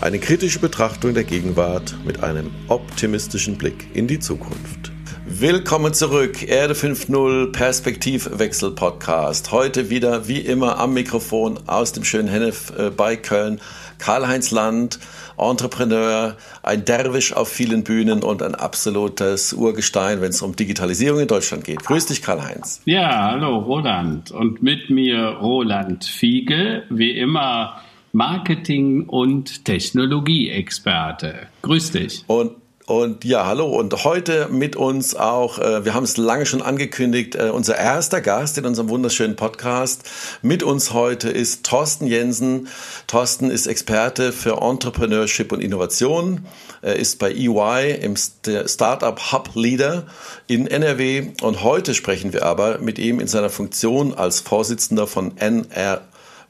Eine kritische Betrachtung der Gegenwart mit einem optimistischen Blick in die Zukunft. Willkommen zurück, Erde 5.0 Perspektivwechsel Podcast. Heute wieder wie immer am Mikrofon aus dem schönen Hennef äh, bei Köln. Karl-Heinz Land, Entrepreneur, ein Derwisch auf vielen Bühnen und ein absolutes Urgestein, wenn es um Digitalisierung in Deutschland geht. Grüß dich, Karl-Heinz. Ja, hallo, Roland. Und mit mir Roland Fiege, wie immer Marketing- und Technologieexperte. Grüß dich. Und und ja, hallo. Und heute mit uns auch, äh, wir haben es lange schon angekündigt, äh, unser erster Gast in unserem wunderschönen Podcast. Mit uns heute ist Thorsten Jensen. Thorsten ist Experte für Entrepreneurship und Innovation. Er ist bei EY im Startup Hub Leader in NRW. Und heute sprechen wir aber mit ihm in seiner Funktion als Vorsitzender von NR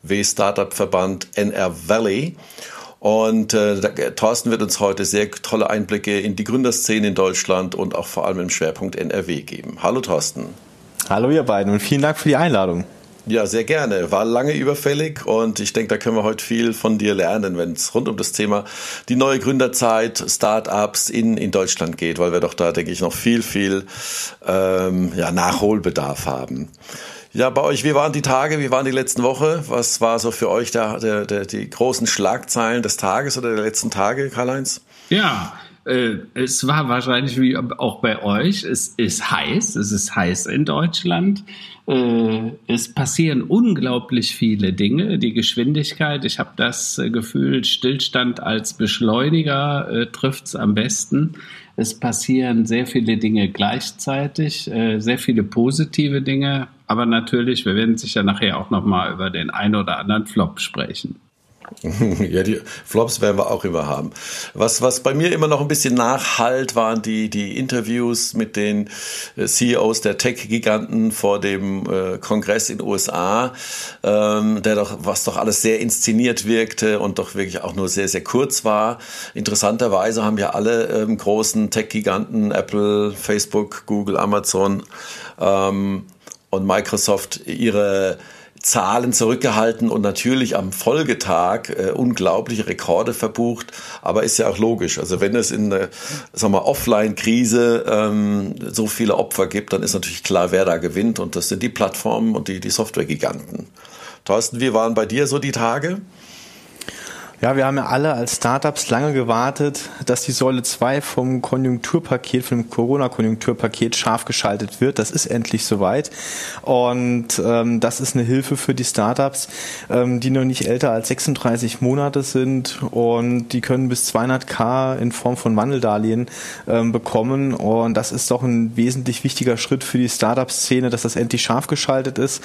W Startup Verband NR Valley. Und äh, Thorsten wird uns heute sehr tolle Einblicke in die Gründerszene in Deutschland und auch vor allem im Schwerpunkt NRW geben. Hallo Thorsten. Hallo ihr beiden und vielen Dank für die Einladung. Ja, sehr gerne. War lange überfällig und ich denke, da können wir heute viel von dir lernen, wenn es rund um das Thema die neue Gründerzeit, Startups in, in Deutschland geht, weil wir doch da, denke ich, noch viel, viel ähm, ja, Nachholbedarf haben. Ja, bei euch, wie waren die Tage, wie waren die letzten Woche? Was war so für euch der, der, der, die großen Schlagzeilen des Tages oder der letzten Tage, Karl-Heinz? Ja, äh, es war wahrscheinlich wie auch bei euch. Es ist heiß, es ist heiß in Deutschland. Äh, es passieren unglaublich viele Dinge. Die Geschwindigkeit, ich habe das äh, Gefühl, Stillstand als Beschleuniger äh, trifft es am besten. Es passieren sehr viele Dinge gleichzeitig, äh, sehr viele positive Dinge. Aber natürlich, wir werden sicher nachher auch nochmal über den ein oder anderen Flop sprechen. Ja, die Flops werden wir auch immer haben. Was, was bei mir immer noch ein bisschen nachhalt, waren die, die Interviews mit den äh, CEOs der Tech-Giganten vor dem äh, Kongress in den USA, ähm, der doch, was doch alles sehr inszeniert wirkte und doch wirklich auch nur sehr, sehr kurz war. Interessanterweise haben ja alle ähm, großen Tech-Giganten, Apple, Facebook, Google, Amazon ähm, und Microsoft ihre Zahlen zurückgehalten und natürlich am Folgetag äh, unglaubliche Rekorde verbucht. Aber ist ja auch logisch. Also wenn es in einer Offline-Krise ähm, so viele Opfer gibt, dann ist natürlich klar, wer da gewinnt. Und das sind die Plattformen und die, die Software-Giganten. Thorsten, wie waren bei dir so die Tage? Ja, wir haben ja alle als Startups lange gewartet, dass die Säule 2 vom Konjunkturpaket, vom Corona-Konjunkturpaket scharf geschaltet wird. Das ist endlich soweit. Und ähm, das ist eine Hilfe für die Startups, ähm, die noch nicht älter als 36 Monate sind und die können bis 200k in Form von Wandeldarlehen ähm, bekommen. Und das ist doch ein wesentlich wichtiger Schritt für die Startup-Szene, dass das endlich scharf geschaltet ist.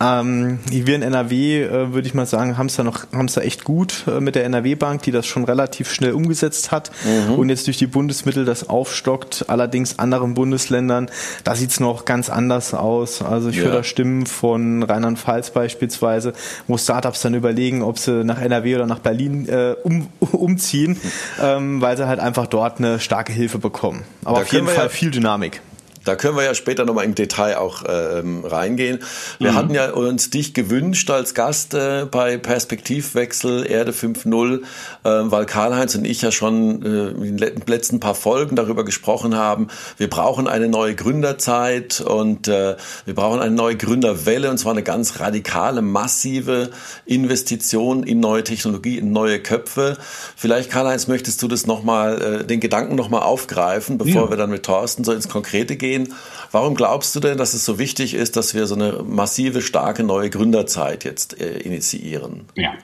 Ähm, wir in NRW, äh, würde ich mal sagen, haben es da noch, haben es da echt gut äh, mit mit der NRW-Bank, die das schon relativ schnell umgesetzt hat mhm. und jetzt durch die Bundesmittel das aufstockt. Allerdings anderen Bundesländern, da sieht es noch ganz anders aus. Also ich ja. höre da Stimmen von Rheinland-Pfalz beispielsweise, wo Startups dann überlegen, ob sie nach NRW oder nach Berlin äh, um, umziehen, ähm, weil sie halt einfach dort eine starke Hilfe bekommen. Aber da auf jeden Fall ja viel Dynamik. Da können wir ja später nochmal im Detail auch ähm, reingehen. Wir mhm. hatten ja uns dich gewünscht als Gast äh, bei Perspektivwechsel Erde 5.0, äh, weil Karl-Heinz und ich ja schon äh, in den letzten paar Folgen darüber gesprochen haben, wir brauchen eine neue Gründerzeit und äh, wir brauchen eine neue Gründerwelle und zwar eine ganz radikale, massive Investition in neue Technologie, in neue Köpfe. Vielleicht, Karl-Heinz, möchtest du das nochmal, äh, den Gedanken nochmal aufgreifen, bevor ja. wir dann mit Thorsten so ins Konkrete gehen? Gehen. Warum glaubst du denn, dass es so wichtig ist, dass wir so eine massive, starke neue Gründerzeit jetzt äh, initiieren? Ja,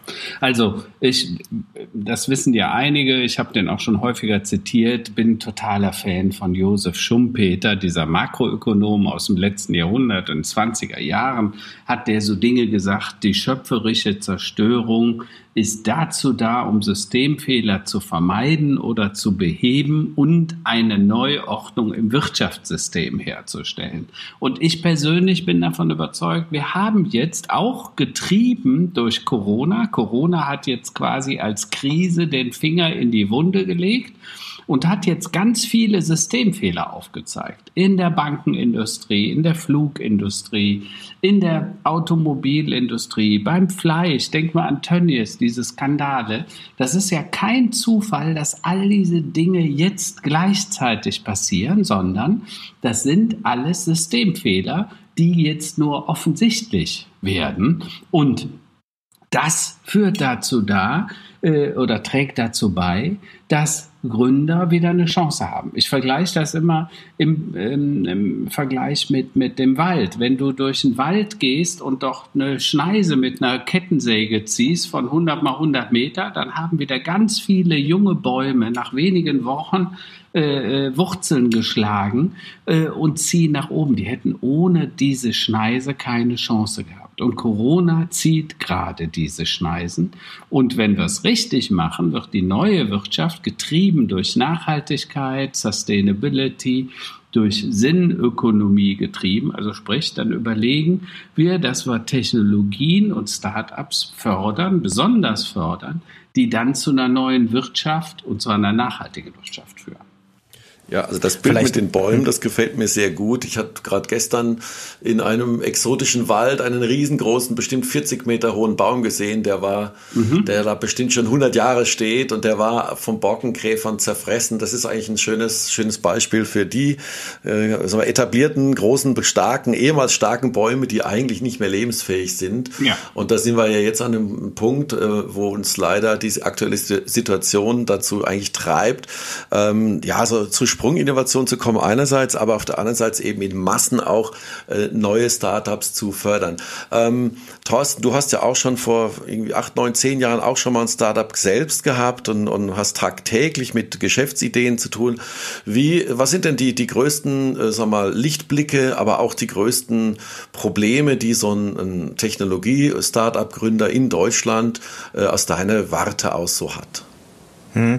also ich, das wissen ja einige, ich habe den auch schon häufiger zitiert, bin totaler Fan von Josef Schumpeter, dieser Makroökonom aus dem letzten Jahrhundert, den 20er Jahren, hat der so Dinge gesagt, die schöpferische Zerstörung ist dazu da, um Systemfehler zu vermeiden oder zu beheben und eine Neuordnung im Wirtschaftssystem herzustellen. Und ich persönlich bin davon überzeugt, wir haben jetzt auch getrieben durch Corona, Corona hat jetzt quasi als Krise den Finger in die Wunde gelegt und hat jetzt ganz viele Systemfehler aufgezeigt. In der Bankenindustrie, in der Flugindustrie, in der Automobilindustrie, beim Fleisch. Denk mal an Tönnies, diese Skandale. Das ist ja kein Zufall, dass all diese Dinge jetzt gleichzeitig passieren, sondern das sind alles Systemfehler, die jetzt nur offensichtlich werden. Und das führt dazu da äh, oder trägt dazu bei, dass Gründer wieder eine Chance haben. Ich vergleiche das immer im, im, im, Vergleich mit, mit dem Wald. Wenn du durch den Wald gehst und doch eine Schneise mit einer Kettensäge ziehst von 100 mal 100 Meter, dann haben wieder ganz viele junge Bäume nach wenigen Wochen äh, äh, Wurzeln geschlagen äh, und ziehen nach oben. Die hätten ohne diese Schneise keine Chance gehabt. Und Corona zieht gerade diese Schneisen. Und wenn wir es richtig machen, wird die neue Wirtschaft getrieben durch Nachhaltigkeit, Sustainability, durch Sinnökonomie getrieben. Also sprich, dann überlegen wir, dass wir Technologien und Startups fördern, besonders fördern, die dann zu einer neuen Wirtschaft und zu einer nachhaltigen Wirtschaft führen. Ja, also das Bild Vielleicht. mit den Bäumen, das gefällt mir sehr gut. Ich hatte gerade gestern in einem exotischen Wald einen riesengroßen, bestimmt 40 Meter hohen Baum gesehen, der war, mhm. der da bestimmt schon 100 Jahre steht und der war vom Borkenkäfern zerfressen. Das ist eigentlich ein schönes, schönes Beispiel für die äh, wir, etablierten, großen, starken, ehemals starken Bäume, die eigentlich nicht mehr lebensfähig sind. Ja. Und da sind wir ja jetzt an einem Punkt, äh, wo uns leider diese aktuelle Situation dazu eigentlich treibt, ähm, ja, so zu Sprunginnovation zu kommen einerseits, aber auf der anderen Seite eben in Massen auch äh, neue Startups zu fördern. Ähm, Thorsten, du hast ja auch schon vor irgendwie acht, neun, zehn Jahren auch schon mal ein Startup selbst gehabt und, und hast tagtäglich mit Geschäftsideen zu tun. Wie, was sind denn die, die größten, äh, sag mal, Lichtblicke, aber auch die größten Probleme, die so ein, ein Technologie-Startup-Gründer in Deutschland äh, aus deiner Warte aus so hat? Hm.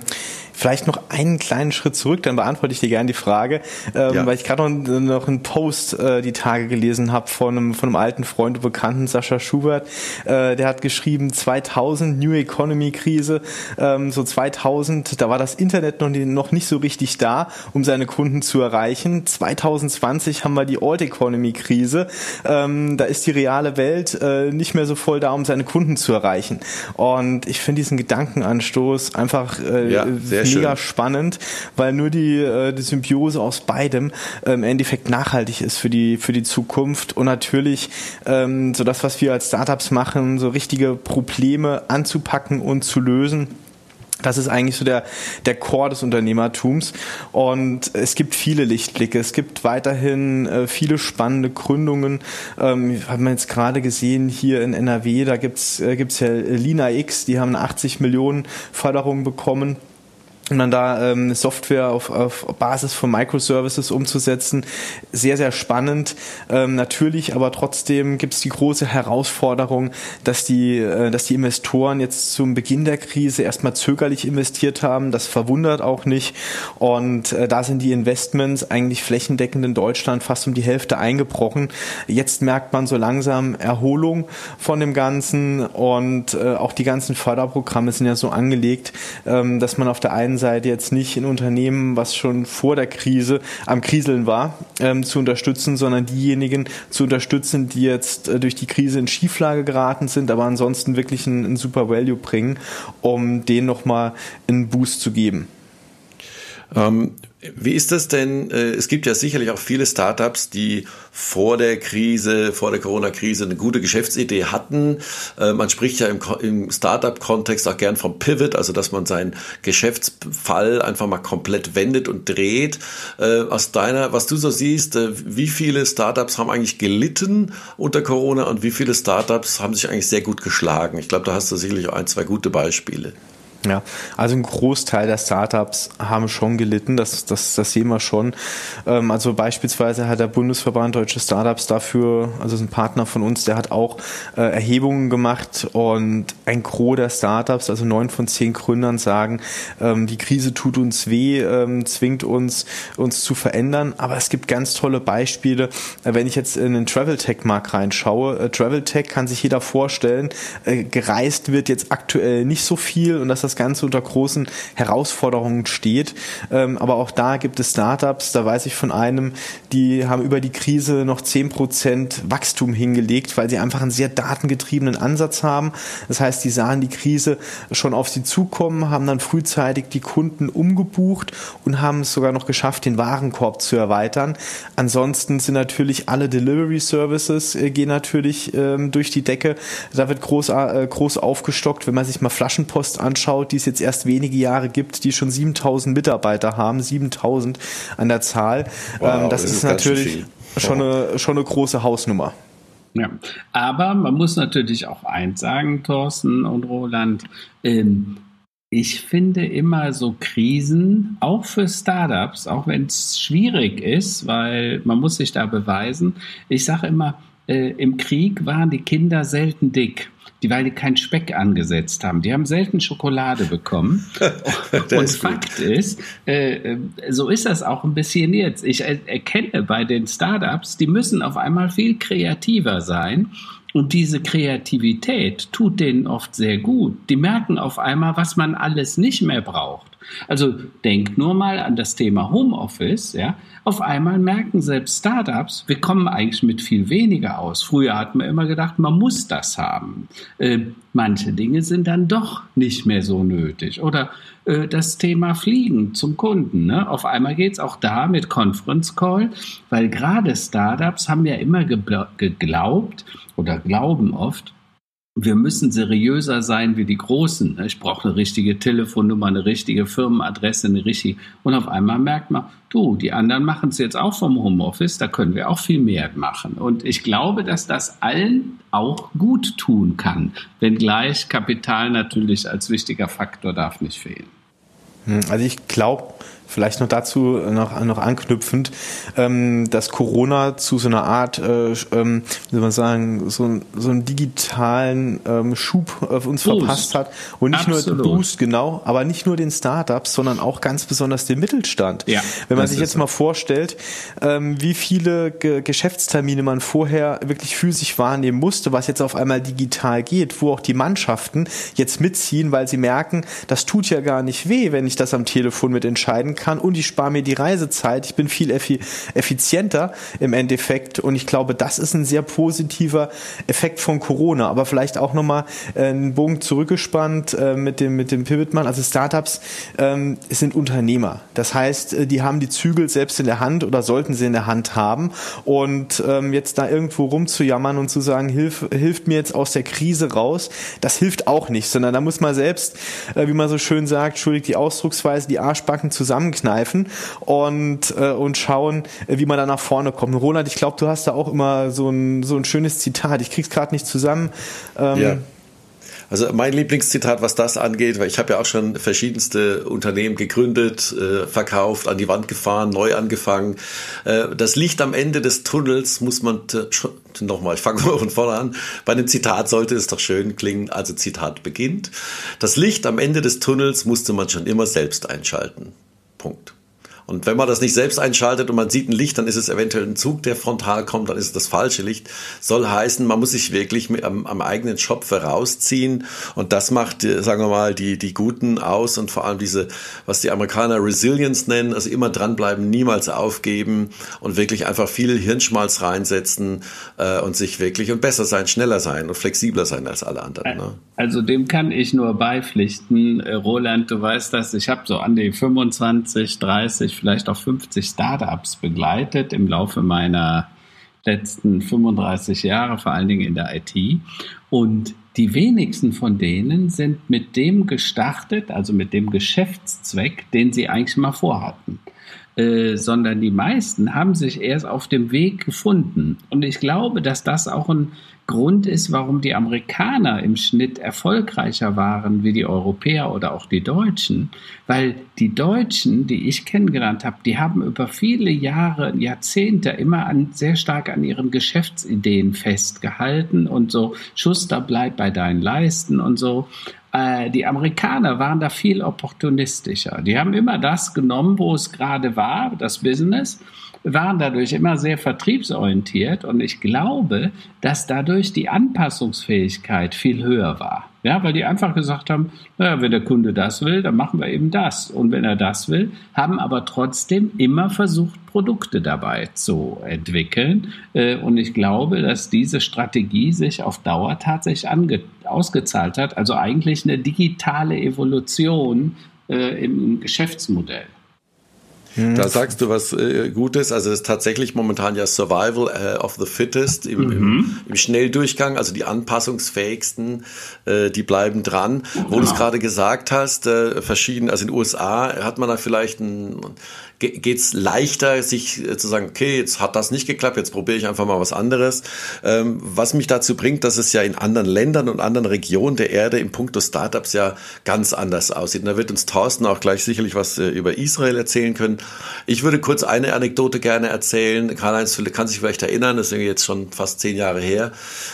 Vielleicht noch einen kleinen Schritt zurück, dann beantworte ich dir gerne die Frage, ähm, ja. weil ich gerade noch, noch einen Post äh, die Tage gelesen habe von einem, von einem alten Freund und Bekannten, Sascha Schubert. Äh, der hat geschrieben, 2000 New Economy Krise, ähm, so 2000, da war das Internet noch, noch nicht so richtig da, um seine Kunden zu erreichen. 2020 haben wir die Old Economy Krise, ähm, da ist die reale Welt äh, nicht mehr so voll da, um seine Kunden zu erreichen. Und ich finde diesen Gedankenanstoß einfach äh, ja, sehr mega schön. spannend, weil nur die, äh, die Symbiose aus beidem äh, im Endeffekt nachhaltig ist für die, für die Zukunft und natürlich ähm, so das, was wir als Startups machen, so richtige Probleme anzupacken und zu lösen. Das ist eigentlich so der, der Core des Unternehmertums. Und es gibt viele Lichtblicke. Es gibt weiterhin äh, viele spannende Gründungen. Ähm, haben wir jetzt gerade gesehen hier in NRW, da gibt's äh, gibt's ja Lina X, die haben eine 80 Millionen Förderung bekommen und dann da ähm, Software auf, auf Basis von Microservices umzusetzen, sehr, sehr spannend. Ähm, natürlich, aber trotzdem gibt es die große Herausforderung, dass die, äh, dass die Investoren jetzt zum Beginn der Krise erstmal zögerlich investiert haben. Das verwundert auch nicht. Und äh, da sind die Investments eigentlich flächendeckend in Deutschland fast um die Hälfte eingebrochen. Jetzt merkt man so langsam Erholung von dem Ganzen und äh, auch die ganzen Förderprogramme sind ja so angelegt, ähm, dass man auf der einen Seite jetzt nicht ein Unternehmen, was schon vor der Krise am Kriseln war, ähm, zu unterstützen, sondern diejenigen zu unterstützen, die jetzt äh, durch die Krise in Schieflage geraten sind, aber ansonsten wirklich einen, super Value bringen, um denen nochmal einen Boost zu geben. Ähm, wie ist das denn? Äh, es gibt ja sicherlich auch viele Startups, die vor der Krise, vor der Corona-Krise eine gute Geschäftsidee hatten. Äh, man spricht ja im, Startup-Kontext auch gern vom Pivot, also dass man seinen Geschäftsfall einfach mal komplett wendet und dreht. Äh, aus deiner, was du so siehst, wie viele Startups haben eigentlich gelitten unter Corona und wie viele Startups haben sich eigentlich sehr gut geschlagen? Ich glaube, da hast du sicherlich auch ein, zwei gute Beispiele. Ja, also ein Großteil der Startups haben schon gelitten, das, das, das sehen wir schon. Ähm, also beispielsweise hat der Bundesverband Deutsche Startups dafür, also ist ein Partner von uns, der hat auch äh, Erhebungen gemacht und ein Gros der Startups, also neun von zehn Gründern sagen, ähm, die Krise tut uns weh, ähm, zwingt uns, uns zu verändern. Aber es gibt ganz tolle Beispiele. Äh, wenn ich jetzt in den Travel Tech Markt reinschaue, äh, Travel Tech kann sich jeder vorstellen, gereist wird jetzt aktuell nicht so viel und dass das Ganze unter großen Herausforderungen steht. Ähm, aber auch da gibt es Startups, da weiß ich von einem, die haben über die Krise noch zehn Prozent Wachstum hingelegt, weil sie einfach einen sehr datengetriebenen Ansatz haben. Das heißt, die sahen die Krise schon auf sie zukommen, haben dann frühzeitig die Kunden umgebucht und haben es sogar noch geschafft, den Warenkorb zu erweitern. Ansonsten sind natürlich alle Delivery Services äh, gehen natürlich ähm, durch die Decke. Da wird groß, äh, groß aufgestockt. Wenn man sich mal Flaschenpost anschaut, die es jetzt erst wenige Jahre gibt, die schon 7000 Mitarbeiter haben, 7000 an der Zahl. Wow, ähm, das, das, ist, ist natürlich schon eine, schon eine große Hausnummer. Ja, aber man muss natürlich auch eins sagen, Thorsten und Roland. Ähm, ich finde immer so Krisen, auch für Startups, auch wenn es schwierig ist, weil man muss sich da beweisen. Ich sage immer, äh, im Krieg waren die Kinder selten dick die, weil die keinen Speck angesetzt haben. Die haben selten Schokolade bekommen. und ist Fakt ist, äh, äh, so ist das auch ein bisschen jetzt. Ich erkenne bei den Startups, die müssen auf einmal viel kreativer sein. Und diese Kreativität tut denen oft sehr gut. Die merken auf einmal, was man alles nicht mehr braucht. Also denk nur mal an das Thema Homeoffice, ja. Auf einmal merken selbst Startups, wir kommen eigentlich mit viel weniger aus. Früher hat man immer gedacht, man muss das haben. Äh, manche Dinge sind dann doch nicht mehr so nötig. Oder äh, das Thema Fliegen zum Kunden. Ne? Auf einmal geht es auch da mit Conference Call, weil gerade Startups haben ja immer geglaubt oder glauben oft, wir müssen seriöser sein wie die Großen. Ich brauche eine richtige Telefonnummer, eine richtige Firmenadresse, eine richtige. Und auf einmal merkt man, du, die anderen machen es jetzt auch vom Homeoffice, da können wir auch viel mehr machen. Und ich glaube, dass das allen auch gut tun kann, wenngleich Kapital natürlich als wichtiger Faktor darf nicht fehlen. Hm, also ich glaube, Vielleicht noch dazu noch, noch anknüpfend, ähm, dass Corona zu so einer Art, äh, ähm, wie soll man sagen, so, so einen digitalen ähm, Schub auf uns Boost. verpasst hat. Und nicht Absolut. nur Boost, genau, aber nicht nur den Startups, sondern auch ganz besonders den Mittelstand. Ja, Wenn man sich jetzt so. mal vorstellt, ähm, wie viele Ge Geschäftstermine man vorher wirklich physisch wahrnehmen musste, was jetzt auf einmal digital geht, wo auch die Mannschaften jetzt mitziehen, weil sie merken, das tut ja gar nicht weh, wenn ich das am Telefon mit entscheiden kann und ich spare mir die Reisezeit. Ich bin viel effizienter im Endeffekt und ich glaube, das ist ein sehr positiver Effekt von Corona. Aber vielleicht auch nochmal äh, einen Bogen zurückgespannt äh, mit dem, mit dem Pivotman. Also Startups ähm, sind Unternehmer. Das heißt, äh, die haben die Zügel selbst in der Hand oder sollten sie in der Hand haben und ähm, jetzt da irgendwo rumzujammern und zu sagen, hilf, hilft mir jetzt aus der Krise raus, das hilft auch nicht, sondern da muss man selbst, äh, wie man so schön sagt, entschuldigt die Ausdrucksweise, die Arschbacken zusammen zusammenkneifen und, äh, und schauen, wie man da nach vorne kommt. Roland, ich glaube, du hast da auch immer so ein, so ein schönes Zitat. Ich krieg's gerade nicht zusammen. Ähm, ja. Also mein Lieblingszitat, was das angeht, weil ich habe ja auch schon verschiedenste Unternehmen gegründet, äh, verkauft, an die Wand gefahren, neu angefangen. Äh, das Licht am Ende des Tunnels muss man nochmal, ich fange mal von vorne an. Bei einem Zitat sollte es doch schön klingen. Also Zitat beginnt. Das Licht am Ende des Tunnels musste man schon immer selbst einschalten. Punkt. Und wenn man das nicht selbst einschaltet und man sieht ein Licht, dann ist es eventuell ein Zug, der frontal kommt, dann ist es das falsche Licht. Soll heißen, man muss sich wirklich am, am eigenen Schopf herausziehen und das macht, äh, sagen wir mal, die, die Guten aus und vor allem diese, was die Amerikaner Resilience nennen, also immer dranbleiben, niemals aufgeben und wirklich einfach viel Hirnschmalz reinsetzen äh, und sich wirklich und besser sein, schneller sein und flexibler sein als alle anderen. Ne? Also dem kann ich nur beipflichten. Äh, Roland, du weißt das, ich habe so an die 25, 30, vielleicht auch 50 Startups begleitet im Laufe meiner letzten 35 Jahre, vor allen Dingen in der IT. Und die wenigsten von denen sind mit dem gestartet, also mit dem Geschäftszweck, den sie eigentlich mal vorhatten. Äh, sondern die meisten haben sich erst auf dem Weg gefunden. Und ich glaube, dass das auch ein Grund ist, warum die Amerikaner im Schnitt erfolgreicher waren wie die Europäer oder auch die Deutschen. Weil die Deutschen, die ich kennengelernt habe, die haben über viele Jahre, Jahrzehnte immer an, sehr stark an ihren Geschäftsideen festgehalten und so, Schuster, bleib bei deinen Leisten und so. Äh, die Amerikaner waren da viel opportunistischer. Die haben immer das genommen, wo es gerade war, das Business waren dadurch immer sehr vertriebsorientiert und ich glaube, dass dadurch die Anpassungsfähigkeit viel höher war. Ja, weil die einfach gesagt haben, naja, wenn der Kunde das will, dann machen wir eben das. Und wenn er das will, haben aber trotzdem immer versucht, Produkte dabei zu entwickeln. Äh, und ich glaube, dass diese Strategie sich auf Dauer tatsächlich ausgezahlt hat. Also eigentlich eine digitale Evolution äh, im Geschäftsmodell. Da sagst du was äh, Gutes. Also es ist tatsächlich momentan ja Survival äh, of the Fittest im, mhm. im, im, Schnelldurchgang. Also die anpassungsfähigsten, äh, die bleiben dran. Wo genau. du es gerade gesagt hast, äh, verschieden, also in den USA hat man da vielleicht ein geht es leichter, sich äh, zu sagen, okay, jetzt hat das nicht geklappt, jetzt probiere ich einfach mal was anderes. Ähm, was mich dazu bringt, dass es ja in anderen Ländern und anderen Regionen der Erde im Punkto Startups ja ganz anders aussieht. Und da wird uns Thorsten auch gleich sicherlich was äh, über Israel erzählen können. Ich würde kurz eine Anekdote gerne erzählen. Karl-Heinz kann sich vielleicht erinnern, das ist jetzt schon fast zehn Jahre her.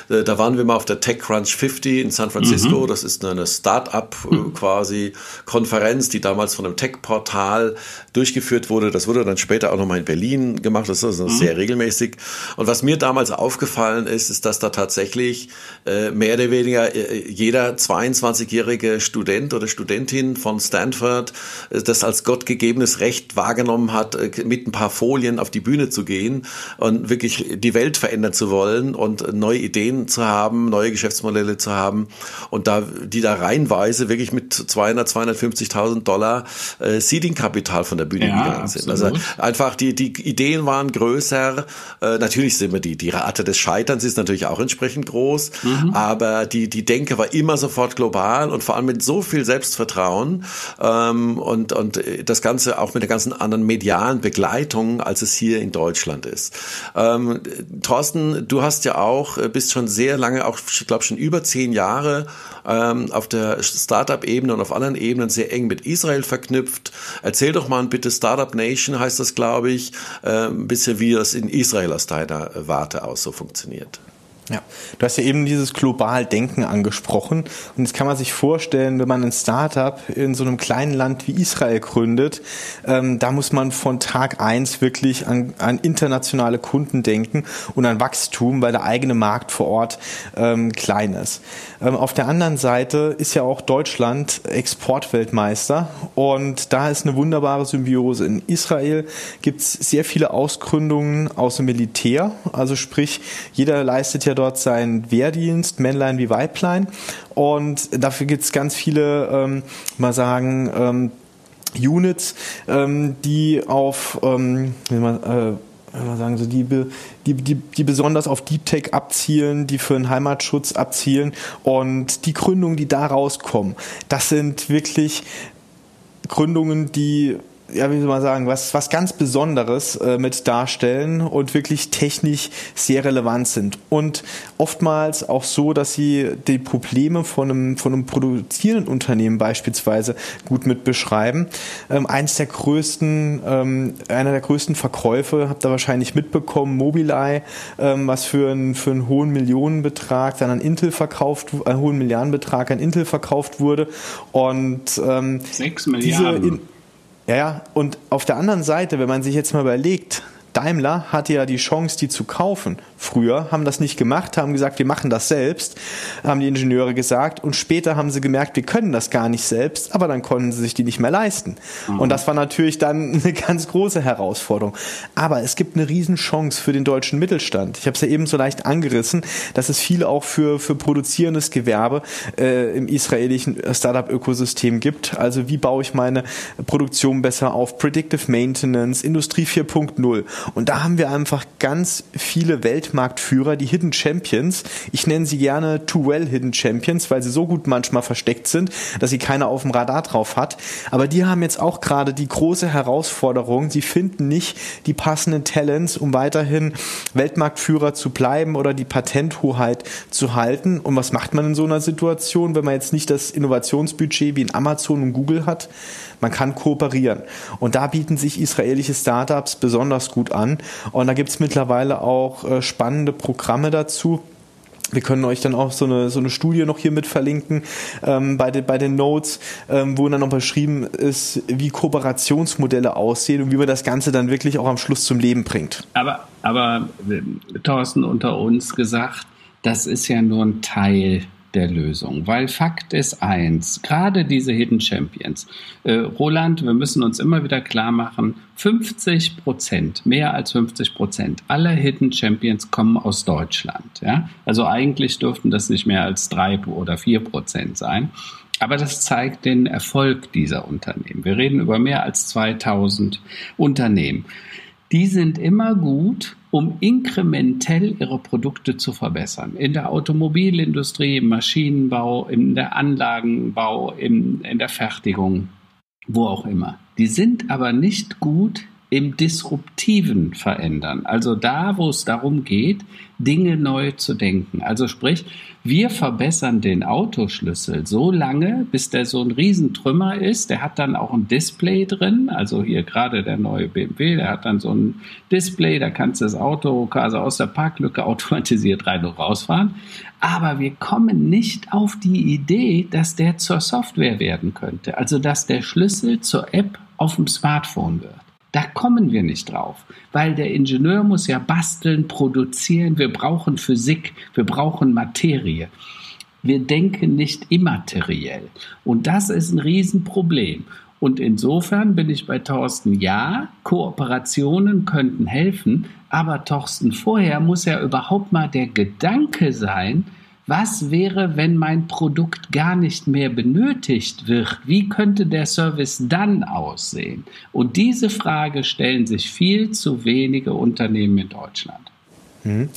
Äh, da waren wir mal auf der TechCrunch 50 in San Francisco. Mhm. Das ist eine Start-up äh, mhm. quasi Konferenz, die damals von einem Tech-Portal durchgeführt wurde. Das wurde dann später auch nochmal in Berlin gemacht. Das ist mhm. sehr regelmäßig. Und was mir damals aufgefallen ist, ist, dass da tatsächlich äh, mehr oder weniger äh, jeder 22-jährige Student oder Studentin von Stanford äh, das als gottgegebenes Recht wahrgenommen hat, äh, mit ein paar Folien auf die Bühne zu gehen und wirklich die Welt verändern zu wollen und neue Ideen zu haben, neue Geschäftsmodelle zu haben und da die da reihenweise wirklich mit 200, 250.000 Dollar äh, Seeding-Kapital von der Bühne ja, gegangen sind. Also einfach die, die Ideen waren größer. Äh, natürlich sind wir die, die Rate des Scheiterns ist natürlich auch entsprechend groß, mhm. aber die, die Denke war immer sofort global und vor allem mit so viel Selbstvertrauen ähm, und, und das Ganze auch mit der ganzen anderen medialen Begleitung, als es hier in Deutschland ist. Ähm, Thorsten, du hast ja auch, äh, bist schon sehr lange, auch ich glaube schon über zehn Jahre ähm, auf der Startup-Ebene und auf anderen Ebenen sehr eng mit Israel verknüpft. Erzähl doch mal bitte Startup Nation heißt das, glaube ich, äh, ein bisschen wie das in Israel aus deiner Warte aus so funktioniert. Ja, du hast ja eben dieses global Denken angesprochen und jetzt kann man sich vorstellen, wenn man ein Startup in so einem kleinen Land wie Israel gründet, ähm, da muss man von Tag eins wirklich an, an, internationale Kunden denken und an Wachstum, weil der eigene Markt vor Ort ähm, klein ist. Ähm, auf der anderen Seite ist ja auch Deutschland Exportweltmeister und da ist eine wunderbare Symbiose. In Israel gibt es sehr viele Ausgründungen aus dem Militär, also sprich, jeder leistet ja dort seinen Wehrdienst, Männlein wie Weiblein. Und dafür gibt es ganz viele, ähm, mal sagen, ähm, Units, ähm, die auf, ähm, wie man, äh, sagen, so die, die, die, die besonders auf Deep Tech abzielen, die für den Heimatschutz abzielen und die Gründungen, die da rauskommen, das sind wirklich Gründungen, die ja, wie soll man sagen, was, was ganz Besonderes äh, mit darstellen und wirklich technisch sehr relevant sind. Und oftmals auch so, dass sie die Probleme von einem, von einem produzierenden Unternehmen beispielsweise gut mit beschreiben. Ähm, eins der größten, ähm, einer der größten Verkäufe, habt ihr wahrscheinlich mitbekommen, Mobileye, ähm, was für, ein, für einen hohen Millionenbetrag dann an Intel verkauft, einen hohen Milliardenbetrag an Intel verkauft wurde. Und ähm, Sechs Milliarden. Diese in, Ja, ja, und auf der anderen Seite, wenn man sich jetzt mal überlegt, Daimler hatte ja die Chance, die zu kaufen. Früher haben das nicht gemacht, haben gesagt, wir machen das selbst, haben die Ingenieure gesagt. Und später haben sie gemerkt, wir können das gar nicht selbst, aber dann konnten sie sich die nicht mehr leisten. Mhm. Und das war natürlich dann eine ganz große Herausforderung. Aber es gibt eine Riesenchance für den deutschen Mittelstand. Ich habe es ja eben so leicht angerissen, dass es viel auch für, für produzierendes Gewerbe äh, im israelischen Startup-Ökosystem gibt. Also wie baue ich meine Produktion besser auf? Predictive Maintenance, Industrie 4.0. Und da haben wir einfach ganz viele Weltmarktführer, die Hidden Champions. Ich nenne sie gerne Too Well Hidden Champions, weil sie so gut manchmal versteckt sind, dass sie keiner auf dem Radar drauf hat. Aber die haben jetzt auch gerade die große Herausforderung. Sie finden nicht die passenden Talents, um weiterhin Weltmarktführer zu bleiben oder die Patenthoheit zu halten. Und was macht man in so einer Situation, wenn man jetzt nicht das Innovationsbudget wie in Amazon und Google hat? Man kann kooperieren. Und da bieten sich israelische Startups besonders gut an. Und da gibt es mittlerweile auch äh, spannende Programme dazu. Wir können euch dann auch so eine, so eine Studie noch hier mit verlinken ähm, bei, den, bei den Notes, ähm, wo dann noch beschrieben ist, wie Kooperationsmodelle aussehen und wie man das Ganze dann wirklich auch am Schluss zum Leben bringt. Aber, aber äh, Thorsten, unter uns gesagt, das ist ja nur ein Teil der Lösung. Weil Fakt ist eins, gerade diese Hidden Champions. Äh, Roland, wir müssen uns immer wieder klar machen, 50 Prozent, mehr als 50 Prozent aller Hidden Champions kommen aus Deutschland. Ja? Also eigentlich dürften das nicht mehr als drei oder vier Prozent sein. Aber das zeigt den Erfolg dieser Unternehmen. Wir reden über mehr als 2000 Unternehmen. Die sind immer gut um inkrementell ihre Produkte zu verbessern. In der Automobilindustrie, im Maschinenbau, in der Anlagenbau, in, in der Fertigung, wo auch immer. Die sind aber nicht gut im disruptiven Verändern. Also da, wo es darum geht, Dinge neu zu denken. Also sprich, wir verbessern den Autoschlüssel so lange, bis der so ein Riesentrümmer ist. Der hat dann auch ein Display drin. Also hier gerade der neue BMW, der hat dann so ein Display, da kannst du das Auto quasi aus der Parklücke automatisiert rein und rausfahren. Aber wir kommen nicht auf die Idee, dass der zur Software werden könnte. Also dass der Schlüssel zur App auf dem Smartphone wird. Da kommen wir nicht drauf, weil der Ingenieur muss ja basteln, produzieren. Wir brauchen Physik, wir brauchen Materie. Wir denken nicht immateriell. Und das ist ein Riesenproblem. Und insofern bin ich bei Thorsten, ja, Kooperationen könnten helfen, aber Thorsten, vorher muss ja überhaupt mal der Gedanke sein, was wäre, wenn mein Produkt gar nicht mehr benötigt wird? Wie könnte der Service dann aussehen? Und diese Frage stellen sich viel zu wenige Unternehmen in Deutschland. Mhm.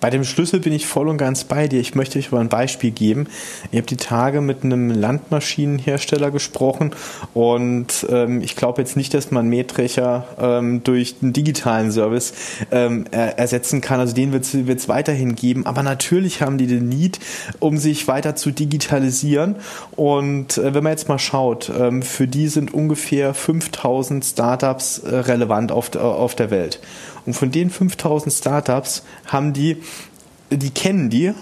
Bei dem Schlüssel bin ich voll und ganz bei dir. Ich möchte euch mal ein Beispiel geben. Ich habe die Tage mit einem Landmaschinenhersteller gesprochen und ähm, ich glaube jetzt nicht, dass man Mähdrescher ähm, durch einen digitalen Service ähm, er ersetzen kann. Also den wird es weiterhin geben. Aber natürlich haben die den Need, um sich weiter zu digitalisieren. Und äh, wenn man jetzt mal schaut, ähm, für die sind ungefähr 5000 Startups äh, relevant auf, auf der Welt. Und von den 5000 Startups haben die, die kennen die,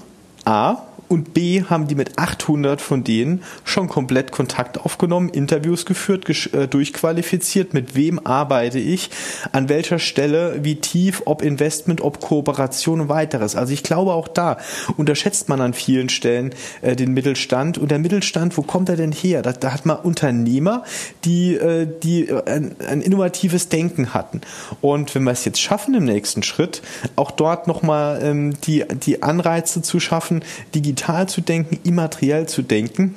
A, und B haben die mit 800 von denen schon komplett Kontakt aufgenommen, Interviews geführt, äh, durchqualifiziert, mit wem arbeite ich, an welcher Stelle, wie tief, ob Investment, ob Kooperation? Und weiteres. Also ich glaube auch da unterschätzt man an vielen Stellen äh, den Mittelstand. Und der Mittelstand, wo kommt er denn her? Da, da hat man Unternehmer, die, äh, die äh, ein, ein innovatives Denken hatten. Und wenn wir es jetzt schaffen im nächsten Schritt, auch dort nochmal ähm, die, die Anreize zu schaffen, digital digital zu denken, immateriell zu denken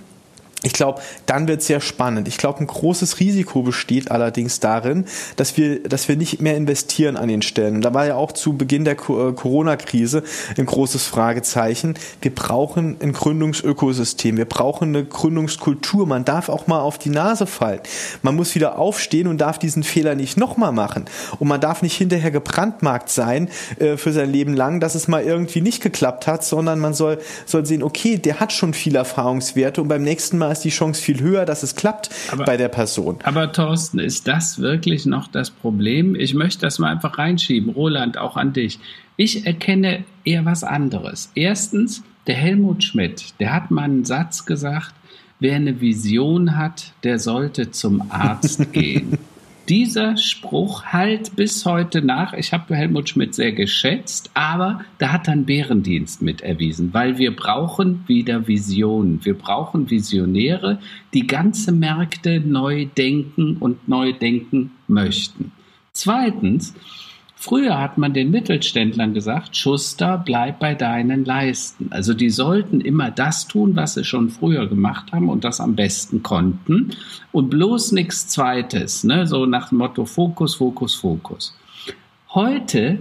ich glaube, dann wird es sehr spannend. Ich glaube, ein großes Risiko besteht allerdings darin, dass wir, dass wir nicht mehr investieren an den Stellen. Da war ja auch zu Beginn der äh, Corona-Krise ein großes Fragezeichen. Wir brauchen ein Gründungsökosystem. Wir brauchen eine Gründungskultur. Man darf auch mal auf die Nase fallen. Man muss wieder aufstehen und darf diesen Fehler nicht nochmal machen. Und man darf nicht hinterher gebrandmarkt sein äh, für sein Leben lang, dass es mal irgendwie nicht geklappt hat, sondern man soll, soll sehen, okay, der hat schon viel Erfahrungswerte und beim nächsten Mal ist die Chance viel höher, dass es klappt aber, bei der Person. Aber Thorsten, ist das wirklich noch das Problem? Ich möchte das mal einfach reinschieben. Roland, auch an dich. Ich erkenne eher was anderes. Erstens, der Helmut Schmidt, der hat mal einen Satz gesagt, wer eine Vision hat, der sollte zum Arzt gehen. Dieser Spruch halt bis heute nach. Ich habe Helmut Schmidt sehr geschätzt, aber da hat dann Bärendienst mit erwiesen, weil wir brauchen wieder Visionen. Wir brauchen Visionäre, die ganze Märkte neu denken und neu denken möchten. Zweitens, Früher hat man den Mittelständlern gesagt, Schuster, bleib bei deinen Leisten. Also die sollten immer das tun, was sie schon früher gemacht haben und das am besten konnten und bloß nichts Zweites, ne? so nach dem Motto Fokus, Fokus, Fokus. Heute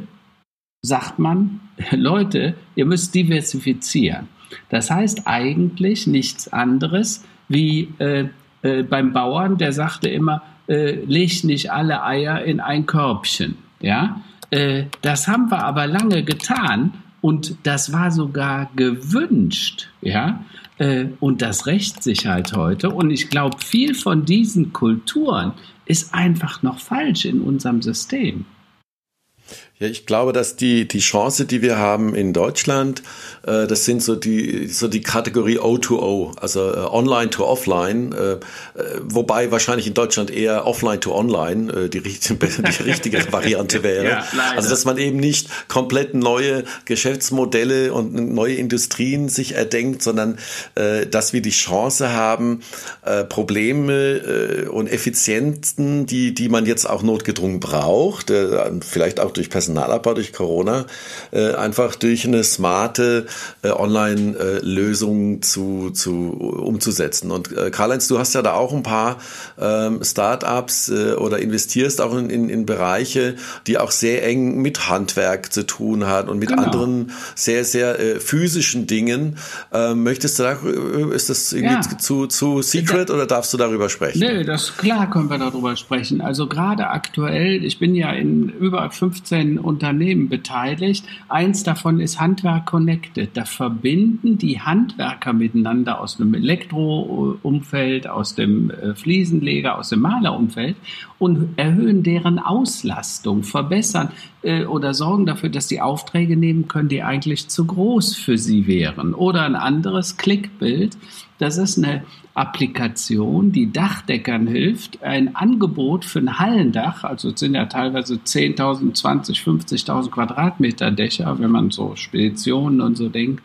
sagt man, Leute, ihr müsst diversifizieren. Das heißt eigentlich nichts anderes wie äh, äh, beim Bauern, der sagte immer, äh, leg nicht alle Eier in ein Körbchen. Ja, äh, das haben wir aber lange getan und das war sogar gewünscht. Ja, äh, und das rächt sich halt heute. Und ich glaube, viel von diesen Kulturen ist einfach noch falsch in unserem System. Ja, ich glaube, dass die, die Chance, die wir haben in Deutschland, äh, das sind so die, so die Kategorie O2O, also äh, Online to Offline, äh, äh, wobei wahrscheinlich in Deutschland eher Offline to Online äh, die, die richtige Variante wäre. Ja, also, dass man eben nicht komplett neue Geschäftsmodelle und neue Industrien sich erdenkt, sondern äh, dass wir die Chance haben, Probleme und Effizienzen, die, die man jetzt auch notgedrungen braucht, vielleicht auch durch Personal Personalabbau durch Corona äh, einfach durch eine smarte äh, Online-Lösung zu, zu, umzusetzen. Und äh, Karl-Heinz, du hast ja da auch ein paar ähm, Startups äh, oder investierst auch in, in, in Bereiche, die auch sehr eng mit Handwerk zu tun hat und mit genau. anderen sehr, sehr äh, physischen Dingen. Ähm, möchtest du da, äh, ist das irgendwie ja. zu, zu secret oder darfst du darüber sprechen? Nee, das klar können wir darüber sprechen. Also gerade aktuell, ich bin ja in über 15 Unternehmen beteiligt. Eins davon ist Handwerk Connected. Da verbinden die Handwerker miteinander aus dem Elektroumfeld, aus dem äh, Fliesenleger, aus dem Malerumfeld und erhöhen deren Auslastung, verbessern äh, oder sorgen dafür, dass die Aufträge nehmen können, die eigentlich zu groß für sie wären. Oder ein anderes Klickbild. Das ist eine Applikation, die Dachdeckern hilft, ein Angebot für ein Hallendach, also es sind ja teilweise 10.000, 20, 50.000 Quadratmeter Dächer, wenn man so Speditionen und so denkt,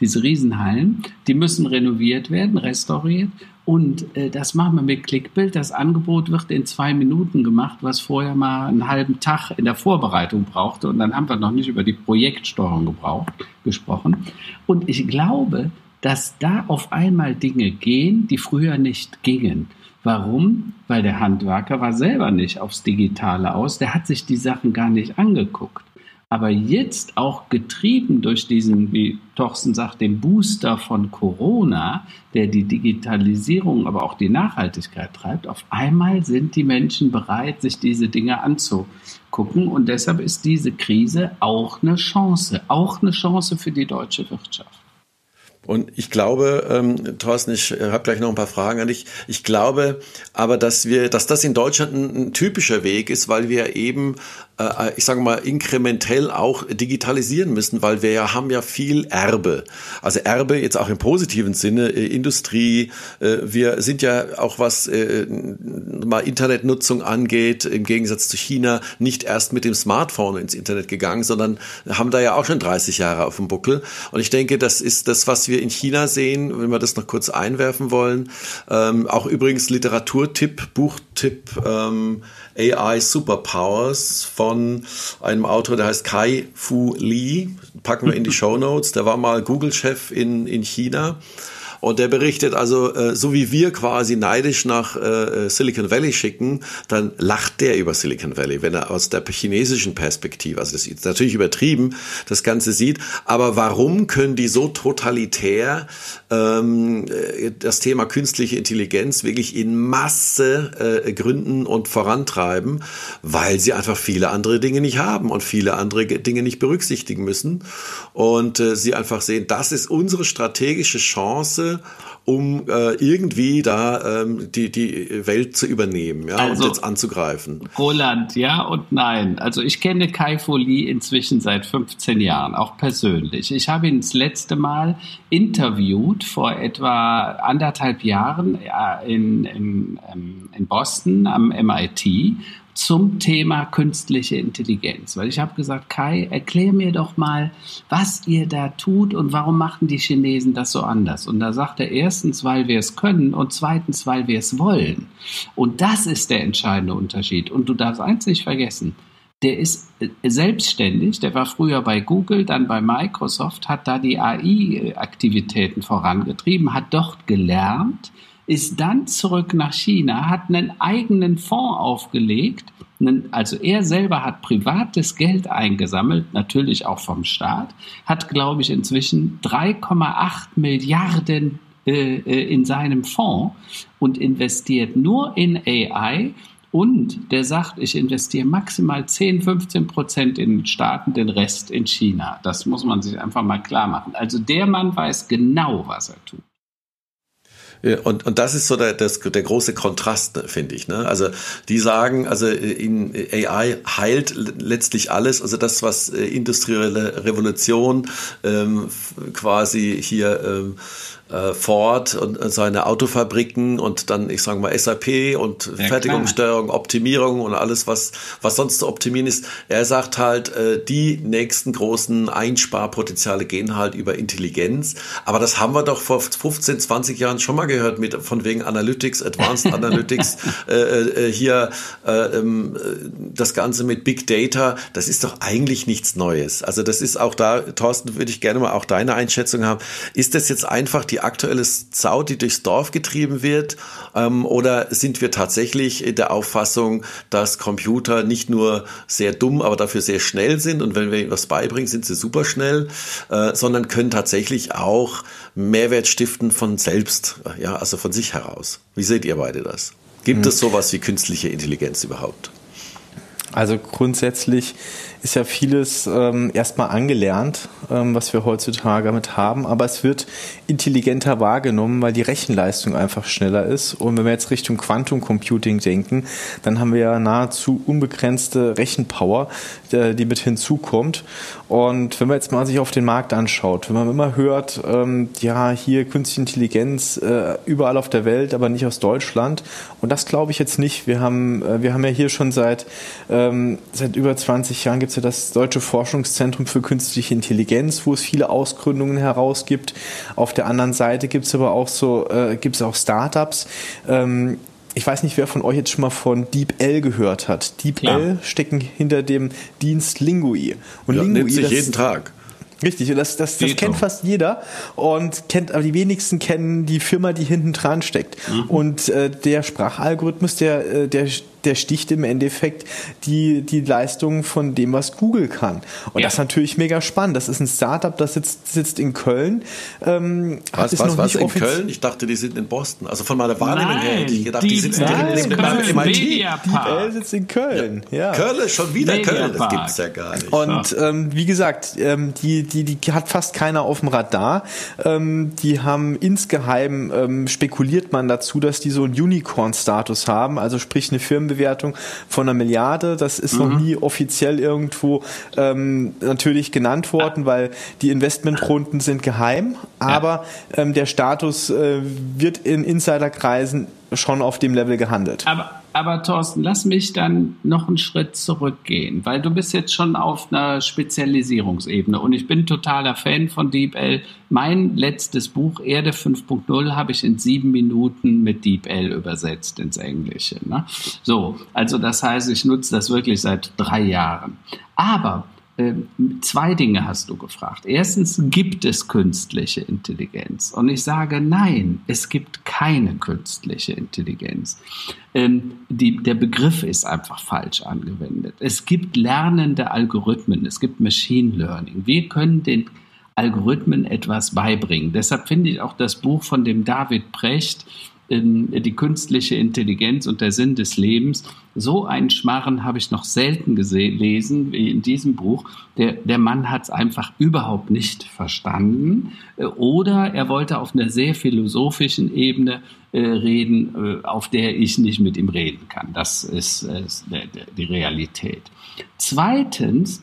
diese Riesenhallen, die müssen renoviert werden, restauriert und äh, das machen wir mit Clickbild. Das Angebot wird in zwei Minuten gemacht, was vorher mal einen halben Tag in der Vorbereitung brauchte. Und dann haben wir noch nicht über die Projektsteuerung gebraucht, gesprochen. Und ich glaube, dass da auf einmal Dinge gehen, die früher nicht gingen. Warum? Weil der Handwerker war selber nicht aufs Digitale aus, der hat sich die Sachen gar nicht angeguckt. Aber jetzt auch getrieben durch diesen, wie Torsten sagt, den Booster von Corona, der die Digitalisierung, aber auch die Nachhaltigkeit treibt, auf einmal sind die Menschen bereit, sich diese Dinge anzugucken. Und deshalb ist diese Krise auch eine Chance, auch eine Chance für die deutsche Wirtschaft. Und ich glaube, ähm, Thorsten, ich habe gleich noch ein paar Fragen an dich. Ich glaube aber, dass wir, dass das in Deutschland ein, ein typischer Weg ist, weil wir eben ich sage mal, inkrementell auch digitalisieren müssen, weil wir ja haben ja viel Erbe. Also Erbe jetzt auch im positiven Sinne, äh, Industrie. Äh, wir sind ja auch was äh, mal Internetnutzung angeht, im Gegensatz zu China, nicht erst mit dem Smartphone ins Internet gegangen, sondern haben da ja auch schon 30 Jahre auf dem Buckel. Und ich denke, das ist das, was wir in China sehen, wenn wir das noch kurz einwerfen wollen. Ähm, auch übrigens Literaturtipp, Buchtipp, ähm, AI Superpowers von einem Autor, der heißt Kai Fu Lee. Packen wir in die Show Notes. Der war mal Google-Chef in, in China und der berichtet also, äh, so wie wir quasi neidisch nach äh, Silicon Valley schicken, dann lacht der über Silicon Valley, wenn er aus der chinesischen Perspektive, also das ist natürlich übertrieben, das Ganze sieht. Aber warum können die so totalitär ähm, äh, das Thema künstliche Intelligenz wirklich in Masse äh, gründen und vorantreiben? Weil sie einfach viele andere Dinge nicht haben und viele andere Dinge nicht berücksichtigen müssen. Und äh, sie einfach sehen, das ist unsere strategische Chance, Um äh, irgendwie da ähm, die, die Welt zu übernehmen ja, also, und jetzt anzugreifen? Roland, ja und nein. Also ich kenne Kai Folie inzwischen seit 15 Jahren, auch persönlich. Ich habe ihn das letzte Mal interviewt vor etwa anderthalb Jahren in, in, ähm, in Boston am MIT zum Thema künstliche Intelligenz. Weil ich habe gesagt, Kai, erklär mir doch mal, was ihr da tut und warum machen die Chinesen das so anders. Und da sagt er erstens, weil wir es können und zweitens, weil wir es wollen. Und das ist der entscheidende Unterschied. Und du darfst eins nicht vergessen, der ist äh, selbstständig, der war früher bei Google, dann bei Microsoft, hat da die AI-Aktivitäten vorangetrieben, hat dort gelernt, ist dann zurück nach China, hat einen eigenen Fonds aufgelegt. Also er selber hat privates Geld eingesammelt, natürlich auch vom Staat, hat, glaube ich, inzwischen 3,8 Milliarden äh, äh, in seinem Fonds und investiert nur in AI. Und der sagt, ich investiere maximal 10, 15 Prozent in den Staaten, den Rest in China. Das muss man sich einfach mal klar machen. Also der Mann weiß genau, was er tut. Und, und das ist so der, das, der große Kontrast, finde ich. Ne? Also die sagen, also in AI heilt letztlich alles, also das, was äh, industrielle Revolution ähm, quasi hier ähm, äh, Ford und seine Autofabriken und dann, ich sage mal, SAP und ja, Fertigungssteuerung, Optimierung und alles, was, was sonst zu optimieren ist. Er sagt halt, äh, die nächsten großen Einsparpotenziale gehen halt über Intelligenz. Aber das haben wir doch vor 15, 20 Jahren schon mal gehört mit von wegen Analytics, Advanced Analytics, äh, äh, hier äh, ähm, das Ganze mit Big Data. Das ist doch eigentlich nichts Neues. Also das ist auch da, Thorsten, würde ich gerne mal auch deine Einschätzung haben. Ist das jetzt einfach die aktuelle Sau, die durchs Dorf getrieben wird? Ähm, oder sind wir tatsächlich in der Auffassung, dass Computer nicht nur sehr dumm, aber dafür sehr schnell sind und wenn wir ihnen was beibringen, sind sie super schnell, äh, sondern können tatsächlich auch Mehrwert stiften von selbst, ja, also von sich heraus. Wie seht ihr beide das? Gibt mhm. es sowas wie künstliche Intelligenz überhaupt? Also grundsätzlich ist ja vieles ähm, erstmal angelernt, ähm, was wir heutzutage damit haben, aber es wird intelligenter wahrgenommen, weil die Rechenleistung einfach schneller ist. Und wenn wir jetzt Richtung Quantum Computing denken, dann haben wir ja nahezu unbegrenzte Rechenpower, äh, die mit hinzukommt. Und wenn man jetzt mal sich auf den Markt anschaut, wenn man immer hört, ähm, ja, hier künstliche Intelligenz äh, überall auf der Welt, aber nicht aus Deutschland. Und das glaube ich jetzt nicht. Wir haben, äh, wir haben ja hier schon seit, ähm, seit über 20 Jahren gibt es ja das Deutsche Forschungszentrum für künstliche Intelligenz, wo es viele Ausgründungen herausgibt. Auf der anderen Seite gibt es aber auch so, äh, gibt es auch Startups. Ähm, ich weiß nicht, wer von euch jetzt schon mal von DeepL gehört hat. DeepL stecken hinter dem Dienst Lingui. Und ja, Lingui sich jeden Tag. Richtig, und das, das, das kennt fast jeder und kennt, aber die wenigsten kennen die Firma, die hinten dran steckt. Mhm. Und äh, der Sprachalgorithmus, der, äh, der der sticht im Endeffekt die, die Leistung von dem, was Google kann. Und ja. das ist natürlich mega spannend. Das ist ein Startup, das sitzt, sitzt in Köln. Ähm, was, was, noch was in Köln? Ich dachte, die sind in Boston. Also von meiner Wahrnehmung her hätte ich gedacht, die, die sitzen direkt neben dem MIT. DeepL sitzt in Köln. Ja. Köln ist schon wieder Köln, das gibt es ja gar nicht. Und ähm, wie gesagt, ähm, die, die, die hat fast keiner auf dem Radar. Ähm, die haben insgeheim ähm, spekuliert man dazu, dass die so einen Unicorn-Status haben, also sprich eine Firmenbewegung Bewertung von einer Milliarde. Das ist mhm. noch nie offiziell irgendwo ähm, natürlich genannt worden, weil die Investmentrunden sind geheim. Aber ähm, der Status äh, wird in Insiderkreisen schon auf dem Level gehandelt. Aber, aber Thorsten, lass mich dann noch einen Schritt zurückgehen, weil du bist jetzt schon auf einer Spezialisierungsebene und ich bin totaler Fan von DeepL. Mein letztes Buch, Erde 5.0, habe ich in sieben Minuten mit DeepL übersetzt ins Englische. Ne? So, also das heißt, ich nutze das wirklich seit drei Jahren. Aber zwei Dinge hast du gefragt. Erstens, gibt es künstliche Intelligenz? Und ich sage nein, es gibt keine künstliche Intelligenz. Ähm, die, der Begriff ist einfach falsch angewendet. Es gibt lernende Algorithmen, es gibt Machine Learning. Wir können den Algorithmen etwas beibringen. Deshalb finde ich auch das Buch von dem David Precht, die künstliche Intelligenz und der Sinn des Lebens. So einen Schmarren habe ich noch selten gelesen wie in diesem Buch. Der, der Mann hat es einfach überhaupt nicht verstanden äh, oder er wollte auf einer sehr philosophischen Ebene äh, reden, äh, auf der ich nicht mit ihm reden kann. Das ist, ist der, der, die Realität. Zweitens,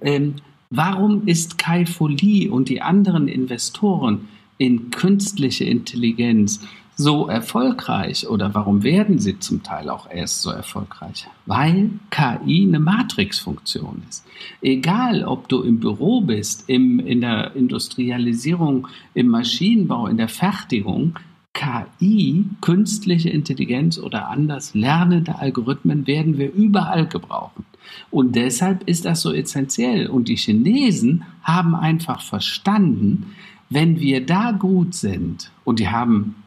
ähm, warum ist Kai Folie und die anderen Investoren in künstliche Intelligenz so erfolgreich oder warum werden sie zum Teil auch erst so erfolgreich? Weil KI eine Matrixfunktion ist. Egal, ob du im Büro bist, im, in der Industrialisierung, im Maschinenbau, in der Fertigung, KI, künstliche Intelligenz oder anders lernende Algorithmen werden wir überall gebrauchen. Und deshalb ist das so essentiell. Und die Chinesen haben einfach verstanden, wenn wir da gut sind, und die haben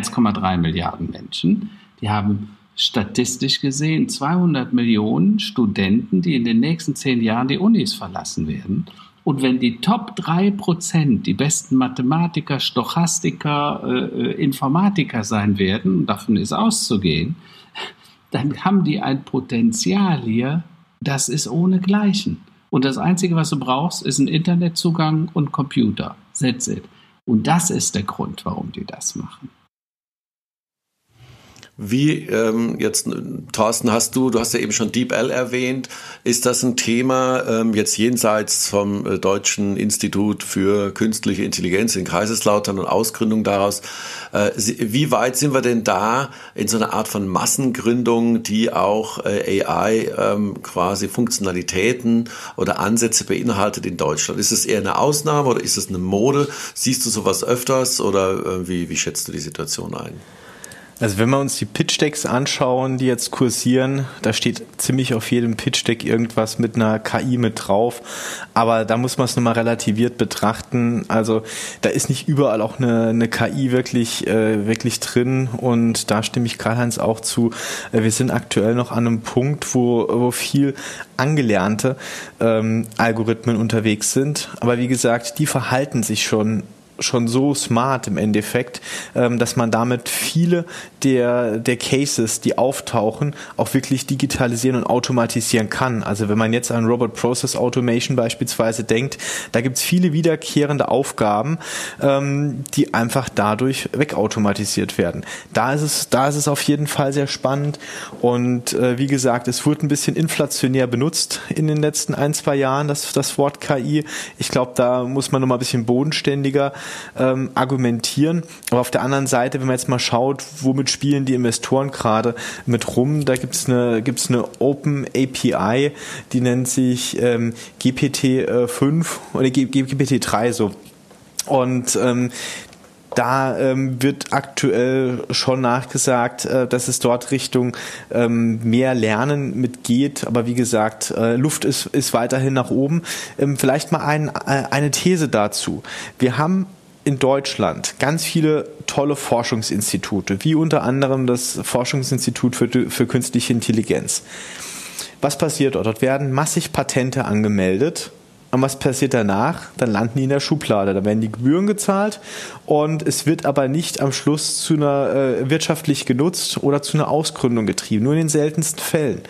1,3 Milliarden Menschen, die haben statistisch gesehen 200 Millionen Studenten, die in den nächsten zehn Jahren die Unis verlassen werden. Und wenn die Top 3 Prozent, die besten Mathematiker, Stochastiker, äh, äh, Informatiker sein werden, davon ist auszugehen, dann haben die ein Potenzial hier, das ist ohnegleichen. Und das Einzige, was du brauchst, ist ein Internetzugang und Computer. That's it. Und das ist der Grund, warum die das machen. Wie ähm, jetzt, Thorsten, hast du, du hast ja eben schon DeepL erwähnt, ist das ein Thema ähm, jetzt jenseits vom äh, Deutschen Institut für künstliche Intelligenz in Kaiserslautern und Ausgründung daraus? Äh, wie weit sind wir denn da in so einer Art von Massengründung, die auch äh, AI ähm, quasi Funktionalitäten oder Ansätze beinhaltet in Deutschland? Ist es eher eine Ausnahme oder ist es eine Mode? Siehst du sowas öfters oder äh, wie, wie schätzt du die Situation ein? Also wenn wir uns die Pitch-Decks anschauen, die jetzt kursieren, da steht ziemlich auf jedem Pitch-Deck irgendwas mit einer KI mit drauf. Aber da muss man es nochmal relativiert betrachten. Also da ist nicht überall auch eine, eine KI wirklich, äh, wirklich drin. Und da stimme ich Karl-Heinz auch zu. Äh, wir sind aktuell noch an einem Punkt, wo, wo viel angelernte ähm, Algorithmen unterwegs sind. Aber wie gesagt, die verhalten sich schon schon so smart im Endeffekt, ähm, dass man damit viele der, der Cases, die auftauchen, auch wirklich digitalisieren und automatisieren kann. Also wenn man jetzt an Robot Process Automation beispielsweise denkt, da gibt es viele wiederkehrende Aufgaben, ähm, die einfach dadurch wegautomatisiert werden. Da ist es, da ist es auf jeden Fall sehr spannend und äh, wie gesagt, es wurde ein bisschen inflationär benutzt in den letzten ein, zwei Jahren, das, das Wort KI. Ich glaube, da muss man noch mal ein bisschen bodenständiger ähm, argumentieren. Aber auf der anderen Seite, wenn man jetzt mal schaut, womit spielen die Investoren gerade mit rum, da gibt es eine, gibt's eine Open API, die nennt sich ähm, GPT-5 oder GPT-3 so. Und ähm, da ähm, wird aktuell schon nachgesagt, äh, dass es dort Richtung ähm, mehr Lernen mitgeht. Aber wie gesagt, äh, Luft ist, ist weiterhin nach oben. Ähm, vielleicht mal ein, äh, eine These dazu. Wir haben in Deutschland ganz viele tolle Forschungsinstitute, wie unter anderem das Forschungsinstitut für, für künstliche Intelligenz. Was passiert dort? Dort werden massig Patente angemeldet und was passiert danach? Dann landen die in der Schublade. Da werden die Gebühren gezahlt und es wird aber nicht am Schluss zu einer äh, wirtschaftlich genutzt oder zu einer Ausgründung getrieben. Nur in den seltensten Fällen.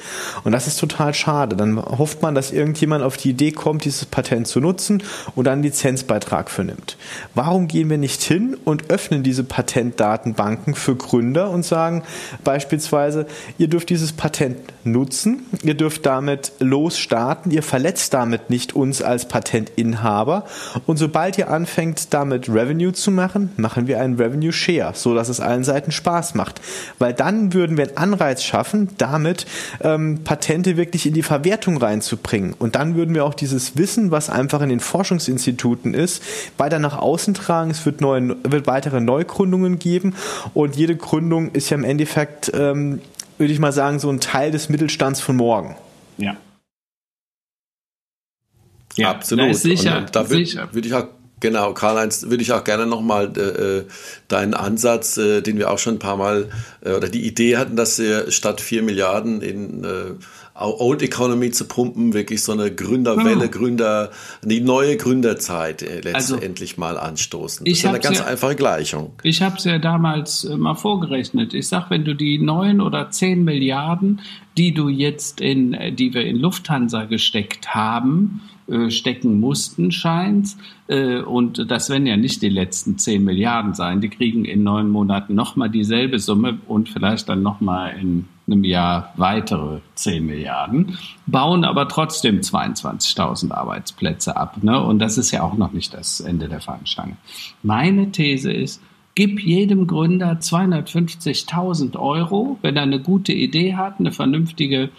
Und das ist total schade. Dann hofft man, dass irgendjemand auf die Idee kommt, dieses Patent zu nutzen und dann einen Lizenzbeitrag für nimmt. Warum gehen wir nicht hin und öffnen diese Patentdatenbanken für Gründer und sagen beispielsweise, ihr dürft dieses Patent nutzen, ihr dürft damit losstarten, ihr verletzt damit nicht uns als als Patentinhaber. Und sobald ihr anfängt, damit Revenue zu machen, machen wir einen Revenue Share, so dass es allen Seiten Spaß macht. Weil dann würden wir einen Anreiz schaffen, damit ähm, Patente wirklich in die Verwertung reinzubringen. Und dann würden wir auch dieses Wissen, was einfach in den Forschungsinstituten ist, weiter nach außen tragen. Es wird, neue, wird weitere Neugründungen geben. Und jede Gründung ist ja im Endeffekt, ähm, würde ich mal sagen, so ein Teil des Mittelstands von morgen. Ja. Ja, absolut. Sicher, und da würde würd ich auch Genau, Karl-Heinz, würde ich auch gerne nochmal äh, äh, deinen Ansatz, äh, den wir auch schon ein paar Mal, äh, oder die Idee hatten, dass wir statt vier Milliarden in äh, Old Economy zu pumpen, wirklich so eine Gründerwelle, ja. Gründer, die neue Gründerzeit äh, letztendlich also, mal anstoßen. Das ist eine ganz ja, einfache Gleichung. Ich habe es ja damals mal vorgerechnet. Ich sag, wenn du die neun oder zehn Milliarden, die du jetzt in, die wir in Lufthansa gesteckt haben, äh, stecken mussten, scheint. Äh, und das werden ja nicht die letzten 10 Milliarden sein. Die kriegen in neun Monaten nochmal dieselbe Summe und vielleicht dann nochmal in einem Jahr weitere 10 Milliarden, bauen aber trotzdem 22.000 Arbeitsplätze ab. Ne? Und das ist ja auch noch nicht das Ende der Fahnenstange. Meine These ist, gib jedem Gründer 250.000 Euro, wenn er eine gute Idee hat, eine vernünftige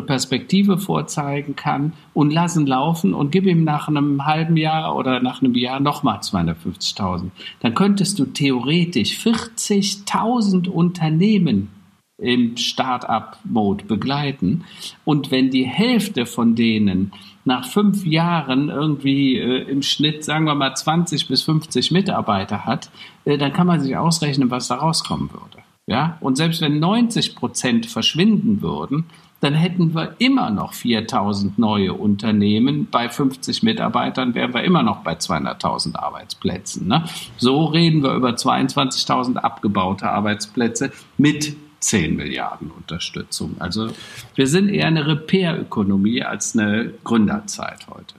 Perspektive vorzeigen kann und lassen laufen und gib ihm nach einem halben Jahr oder nach einem Jahr nochmal 250.000. Dann könntest du theoretisch 40.000 Unternehmen im Start-up-Mode begleiten. Und wenn die Hälfte von denen nach fünf Jahren irgendwie äh, im Schnitt, sagen wir mal, 20 bis 50 Mitarbeiter hat, äh, dann kann man sich ausrechnen, was da rauskommen würde. Ja, und selbst wenn 90 Prozent verschwinden würden, dann hätten wir immer noch 4000 neue Unternehmen. Bei 50 Mitarbeitern wären wir immer noch bei 200.000 Arbeitsplätzen. Ne? So reden wir über 22.000 abgebaute Arbeitsplätze mit 10 Milliarden Unterstützung. Also wir sind eher eine Repair-Ökonomie als eine Gründerzeit heute.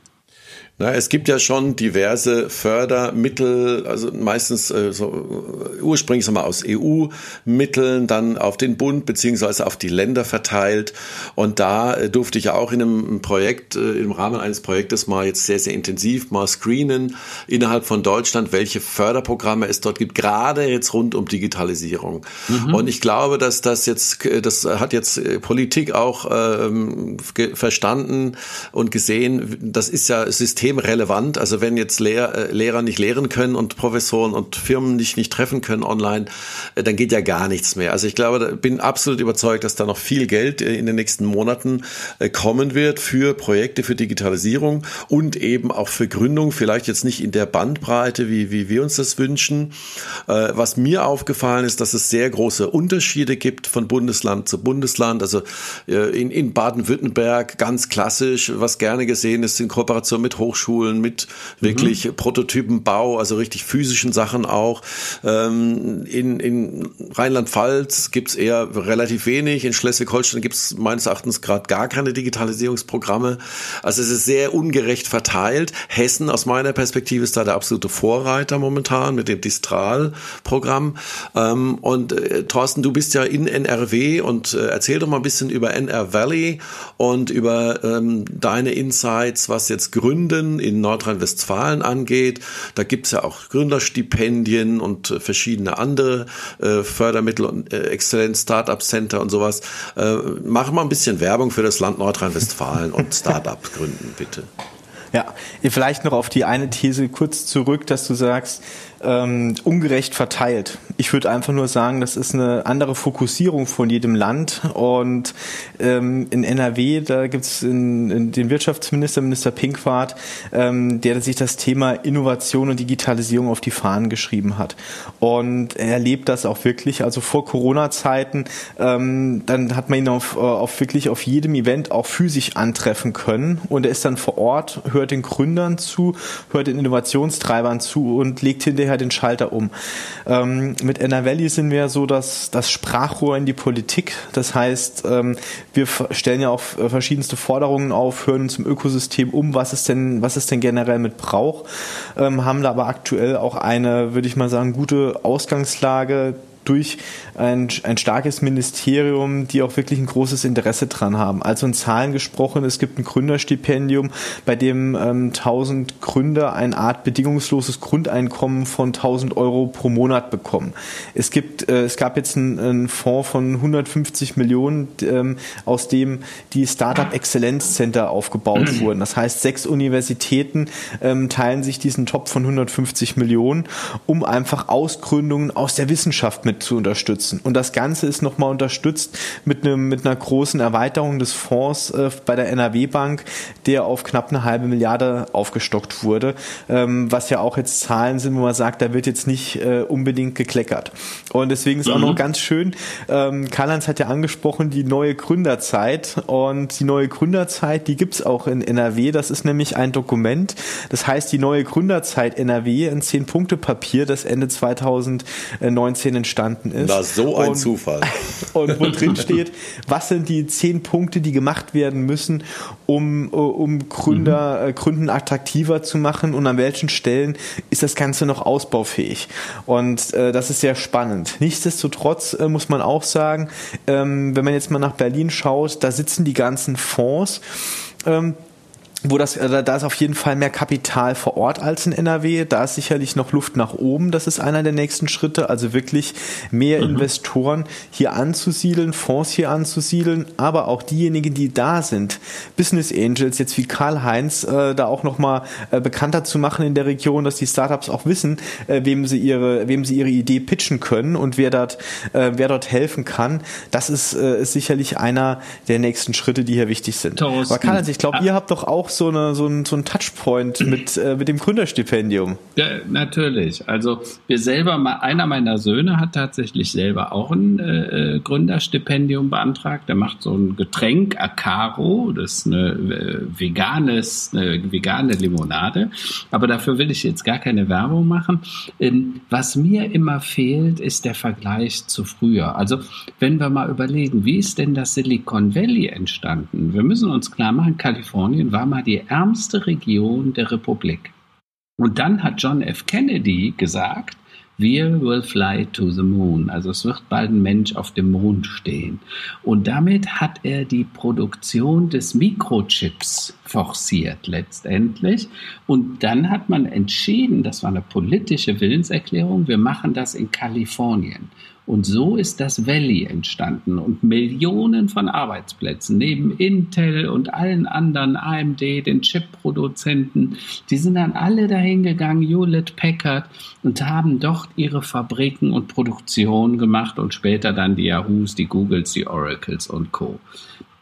Na, es gibt ja schon diverse Fördermittel, also meistens äh, so, ursprünglich sagen wir, aus EU-Mitteln, dann auf den Bund beziehungsweise auf die Länder verteilt. Und da äh, durfte ich ja auch in einem Projekt, äh, im Rahmen eines Projektes mal jetzt sehr, sehr intensiv mal screenen innerhalb von Deutschland, welche Förderprogramme es dort gibt, gerade jetzt rund um Digitalisierung. Mhm. Und ich glaube, dass das jetzt, äh, das hat jetzt äh, Politik auch ähm, verstanden und gesehen, das ist ja System systemrelevant. Also wenn jetzt Lehr äh, Lehrer nicht lehren können und Professoren und Firmen nicht, nicht treffen können online, äh, dann geht ja gar nichts mehr. Also ich glaube, bin absolut überzeugt, dass da noch viel Geld äh, in den nächsten Monaten kommen wird für Projekte, für Digitalisierung und eben auch für Gründung. Vielleicht jetzt nicht in der Bandbreite, wie, wie wir uns das wünschen. Was mir aufgefallen ist, dass es sehr große Unterschiede gibt von Bundesland zu Bundesland. Also in, in Baden-Württemberg ganz klassisch, was gerne gesehen ist, in Kooperation mit Hochschulen Hochschulen mit wirklich mhm. Prototypenbau, also richtig physischen Sachen auch. Ähm, in in Rheinland-Pfalz gibt's eher relativ wenig. In Schleswig-Holstein gibt's meines Erachtens gerade gar keine Digitalisierungsprogramme. Also es ist sehr ungerecht verteilt. Hessen aus meiner Perspektive ist da der absolute Vorreiter momentan mit dem Distral-Programm. Ähm, und äh, Thorsten, du bist ja in NRW und äh, erzähl doch mal ein bisschen über NR Valley und über ähm, deine Insights, was jetzt Gründen Gründen in Nordrhein-Westfalen angeht. Da gibt es ja auch Gründerstipendien und äh, verschiedene andere äh, Fördermittel und äh, Exzellenz Startup Center und sowas. Äh, mach mal ein bisschen Werbung für das Land Nordrhein-Westfalen und Startup gründen, bitte. Ja, vielleicht noch auf die eine These kurz zurück, dass du sagst, ähm, ungerecht verteilt. Ich würde einfach nur sagen, das ist eine andere Fokussierung von jedem Land. Und ähm, in NRW, da gibt es den Wirtschaftsminister, Minister Pinkwart, ähm, der sich das Thema Innovation und Digitalisierung auf die Fahnen geschrieben hat. Und er erlebt das auch wirklich. Also vor Corona-Zeiten, ähm, dann hat man ihn auf, äh, auf wirklich auf jedem Event auch physisch antreffen können. Und er ist dann vor Ort, hört den Gründern zu, hört den Innovationstreibern zu und legt hinterher den Schalter um. Ähm, mit NR Valley sind wir so das, das Sprachrohr in die Politik. Das heißt, ähm, wir stellen ja auch verschiedenste Forderungen auf, hören im Ökosystem um, was es denn, was es denn generell mit braucht, ähm, haben da aber aktuell auch eine, würde ich mal sagen, gute Ausgangslage durch ein, ein starkes Ministerium, die auch wirklich ein großes Interesse dran haben. Also in Zahlen gesprochen, es gibt ein Gründerstipendium, bei dem ähm, 1000 Gründer eine Art bedingungsloses Grundeinkommen von 1000 Euro pro Monat bekommen. Es gibt, äh, es gab jetzt einen, einen Fonds von 150 Millionen, ähm, aus dem die Startup Exzellenz Center aufgebaut wurden. Das heißt, sechs Universitäten ähm, teilen sich diesen Top von 150 Millionen, um einfach Ausgründungen aus der Wissenschaft mit mit zu unterstützen. Und das Ganze ist nochmal unterstützt mit, einem, mit einer großen Erweiterung des Fonds äh, bei der NRW Bank, der auf knapp eine halbe Milliarde aufgestockt wurde, ähm, was ja auch jetzt Zahlen sind, wo man sagt, da wird jetzt nicht äh, unbedingt gekleckert. Und deswegen ist mhm. auch noch ganz schön, ähm, Karl-Heinz hat ja angesprochen, die neue Gründerzeit und die neue Gründerzeit, die gibt's auch in NRW, das ist nämlich ein Dokument, das heißt die neue Gründerzeit NRW, ein Zehn-Punkte-Papier, das Ende 2019 entstanden ist. Na, so ein und, Zufall. Und wo drin steht, was sind die zehn Punkte, die gemacht werden müssen, um, um Gründer, mhm. Äh, Gründen attraktiver zu machen und an welchen Stellen ist das Ganze noch ausbaufähig. Und äh, das ist sehr spannend. Nichtsdestotrotz äh, muss man auch sagen, ähm, wenn man jetzt mal nach Berlin schaut, da sitzen die ganzen Fonds. Ähm, wo das, äh, da ist auf jeden Fall mehr Kapital vor Ort als in NRW. Da ist sicherlich noch Luft nach oben. Das ist einer der nächsten Schritte. Also wirklich mehr mhm. Investoren hier anzusiedeln, Fonds hier anzusiedeln, aber auch diejenigen, die da sind, Business Angels, jetzt wie Karl-Heinz, äh, da auch nochmal äh, bekannter zu machen in der Region, dass die Startups auch wissen, äh, wem sie ihre, wem sie ihre Idee pitchen können und wer dort, äh, wer dort helfen kann. Das ist, äh, ist sicherlich einer der nächsten Schritte, die hier wichtig sind. Thorsten. Aber Karl-Heinz, ich glaube, ihr habt doch auch so, eine, so, ein, so ein Touchpoint mit, äh, mit dem Gründerstipendium. Ja, natürlich. Also wir selber, einer meiner Söhne hat tatsächlich selber auch ein äh, äh, Gründerstipendium beantragt. Der macht so ein Getränk, Acaro, das ist eine äh, veganes, eine vegane Limonade. Aber dafür will ich jetzt gar keine Werbung machen. Ähm, was mir immer fehlt, ist der Vergleich zu früher. Also wenn wir mal überlegen, wie ist denn das Silicon Valley entstanden? Wir müssen uns klar machen, Kalifornien war mal die ärmste Region der Republik. Und dann hat John F. Kennedy gesagt, wir will fly to the moon. Also es wird bald ein Mensch auf dem Mond stehen. Und damit hat er die Produktion des Mikrochips forciert letztendlich. Und dann hat man entschieden, das war eine politische Willenserklärung, wir machen das in Kalifornien. Und so ist das Valley entstanden und Millionen von Arbeitsplätzen neben Intel und allen anderen AMD, den Chip-Produzenten, die sind dann alle dahin gegangen, Hewlett Packard und haben dort ihre Fabriken und Produktion gemacht und später dann die Yahoos, die Googles, die Oracles und Co.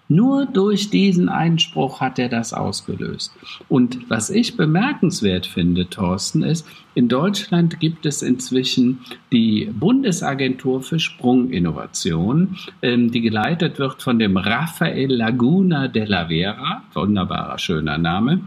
Nur durch diesen Einspruch hat er das ausgelöst. Und was ich bemerkenswert finde, Thorsten, ist, in Deutschland gibt es inzwischen die Bundesagentur für Sprunginnovation, ähm, die geleitet wird von dem Rafael Laguna de la Vera, wunderbarer, schöner Name.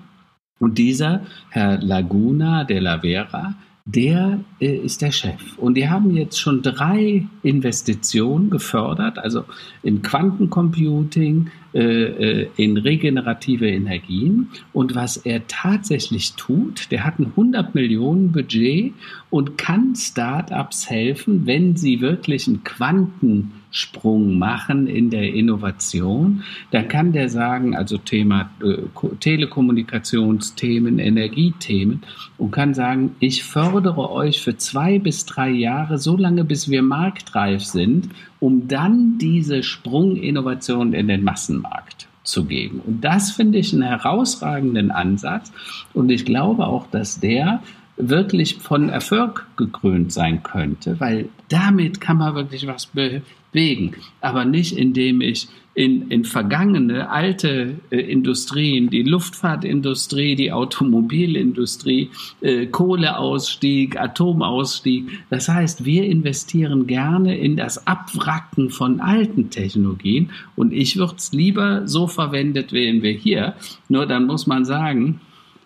Und dieser Herr Laguna de la Vera der äh, ist der Chef. Und die haben jetzt schon drei Investitionen gefördert, also in Quantencomputing, äh, äh, in regenerative Energien. Und was er tatsächlich tut, der hat ein 100 Millionen Budget und kann Startups helfen, wenn sie wirklich einen Quanten Sprung machen in der Innovation, dann kann der sagen, also Thema äh, Telekommunikationsthemen, Energiethemen und kann sagen, ich fördere euch für zwei bis drei Jahre, so lange bis wir marktreif sind, um dann diese Sprunginnovation in den Massenmarkt zu geben. Und das finde ich einen herausragenden Ansatz. Und ich glaube auch, dass der wirklich von Erfolg gekrönt sein könnte, weil damit kann man wirklich was bewegen, aber nicht indem ich in, in vergangene alte äh, Industrien, die Luftfahrtindustrie, die Automobilindustrie, äh, Kohleausstieg, Atomausstieg. Das heißt, wir investieren gerne in das Abwracken von alten Technologien und ich würde es lieber so verwendet wählen wir hier. Nur dann muss man sagen,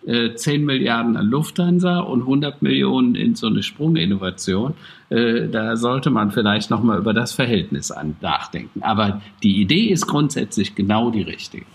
10 äh, Milliarden an Lufthansa und 100 Millionen in so eine Sprunginnovation. Äh, da sollte man vielleicht nochmal über das Verhältnis an nachdenken. Aber die Idee ist grundsätzlich genau die richtige.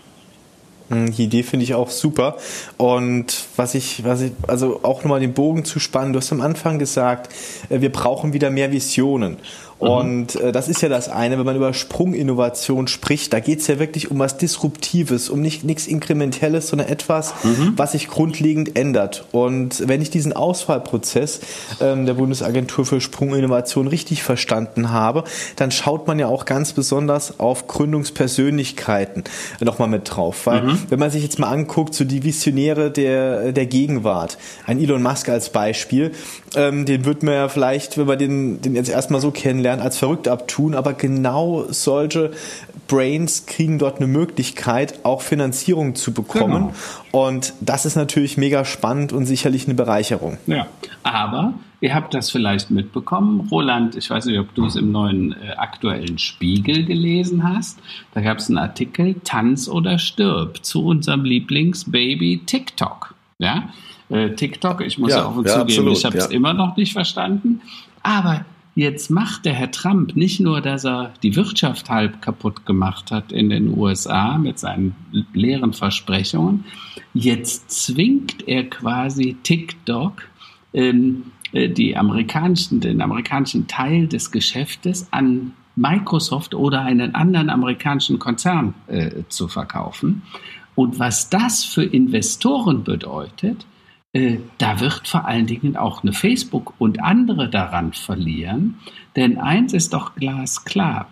Hm, die Idee finde ich auch super. Und was ich, was ich, also auch nochmal den Bogen zu spannen, du hast am Anfang gesagt, äh, wir brauchen wieder mehr Visionen. Mhm. Und äh, das ist ja das eine, wenn man über Sprunginnovation spricht, da geht es ja wirklich um was Disruptives, um nicht nichts Inkrementelles, sondern etwas, mhm. was sich grundlegend ändert. Und wenn ich diesen Auswahlprozess ähm, der Bundesagentur für Sprunginnovation richtig verstanden habe, dann schaut man ja auch ganz besonders auf Gründungspersönlichkeiten nochmal mit drauf. Weil mhm. wenn man sich jetzt mal anguckt, so die Visionäre der, der Gegenwart, ein Elon Musk als Beispiel, ähm, den wird man ja vielleicht, wenn man den, den jetzt erstmal so kennenlernt, lernt als verrückt abtun, aber genau solche Brains kriegen dort eine Möglichkeit, auch Finanzierung zu bekommen. Genau. Und das ist natürlich mega spannend und sicherlich eine Bereicherung. Ja, aber ihr habt das vielleicht mitbekommen. Roland, ich weiß nicht, ob du es im neuen äh, aktuellen Spiegel gelesen hast. Da gab es einen Artikel Tanz oder stirb zu unserem Lieblingsbaby TikTok. Ja, äh, TikTok, ich muss ja, auch ja, zugeben, absolut, ich habe es ja. immer noch nicht verstanden. Aber Jetzt macht der Herr Trump nicht nur, dass er die Wirtschaft halb kaputt gemacht hat in den USA mit seinen leeren Versprechungen, jetzt zwingt er quasi TikTok, ähm, äh, die amerikanischen, den amerikanischen Teil des Geschäftes an Microsoft oder einen anderen amerikanischen Konzern äh, zu verkaufen. Und was das für Investoren bedeutet, da wird vor allen Dingen auch eine Facebook und andere daran verlieren. Denn eins ist doch glasklar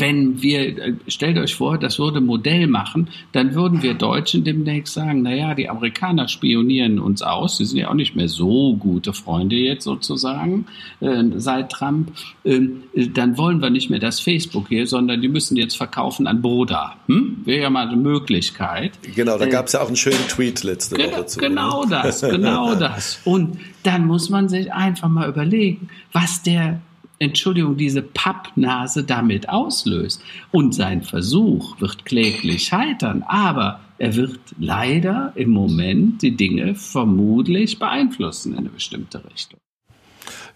wenn wir, äh, stellt euch vor, das würde Modell machen, dann würden wir Deutschen demnächst sagen, naja, die Amerikaner spionieren uns aus, sie sind ja auch nicht mehr so gute Freunde jetzt sozusagen äh, seit Trump, ähm, äh, dann wollen wir nicht mehr das Facebook hier, sondern die müssen jetzt verkaufen an Broda. Hm? Wäre ja mal eine Möglichkeit. Genau, da äh, gab es ja auch einen schönen Tweet letzte genau, Woche zu. Genau ne? das, genau das. Und dann muss man sich einfach mal überlegen, was der Entschuldigung, diese Pappnase damit auslöst. Und sein Versuch wird kläglich scheitern, aber er wird leider im Moment die Dinge vermutlich beeinflussen in eine bestimmte Richtung.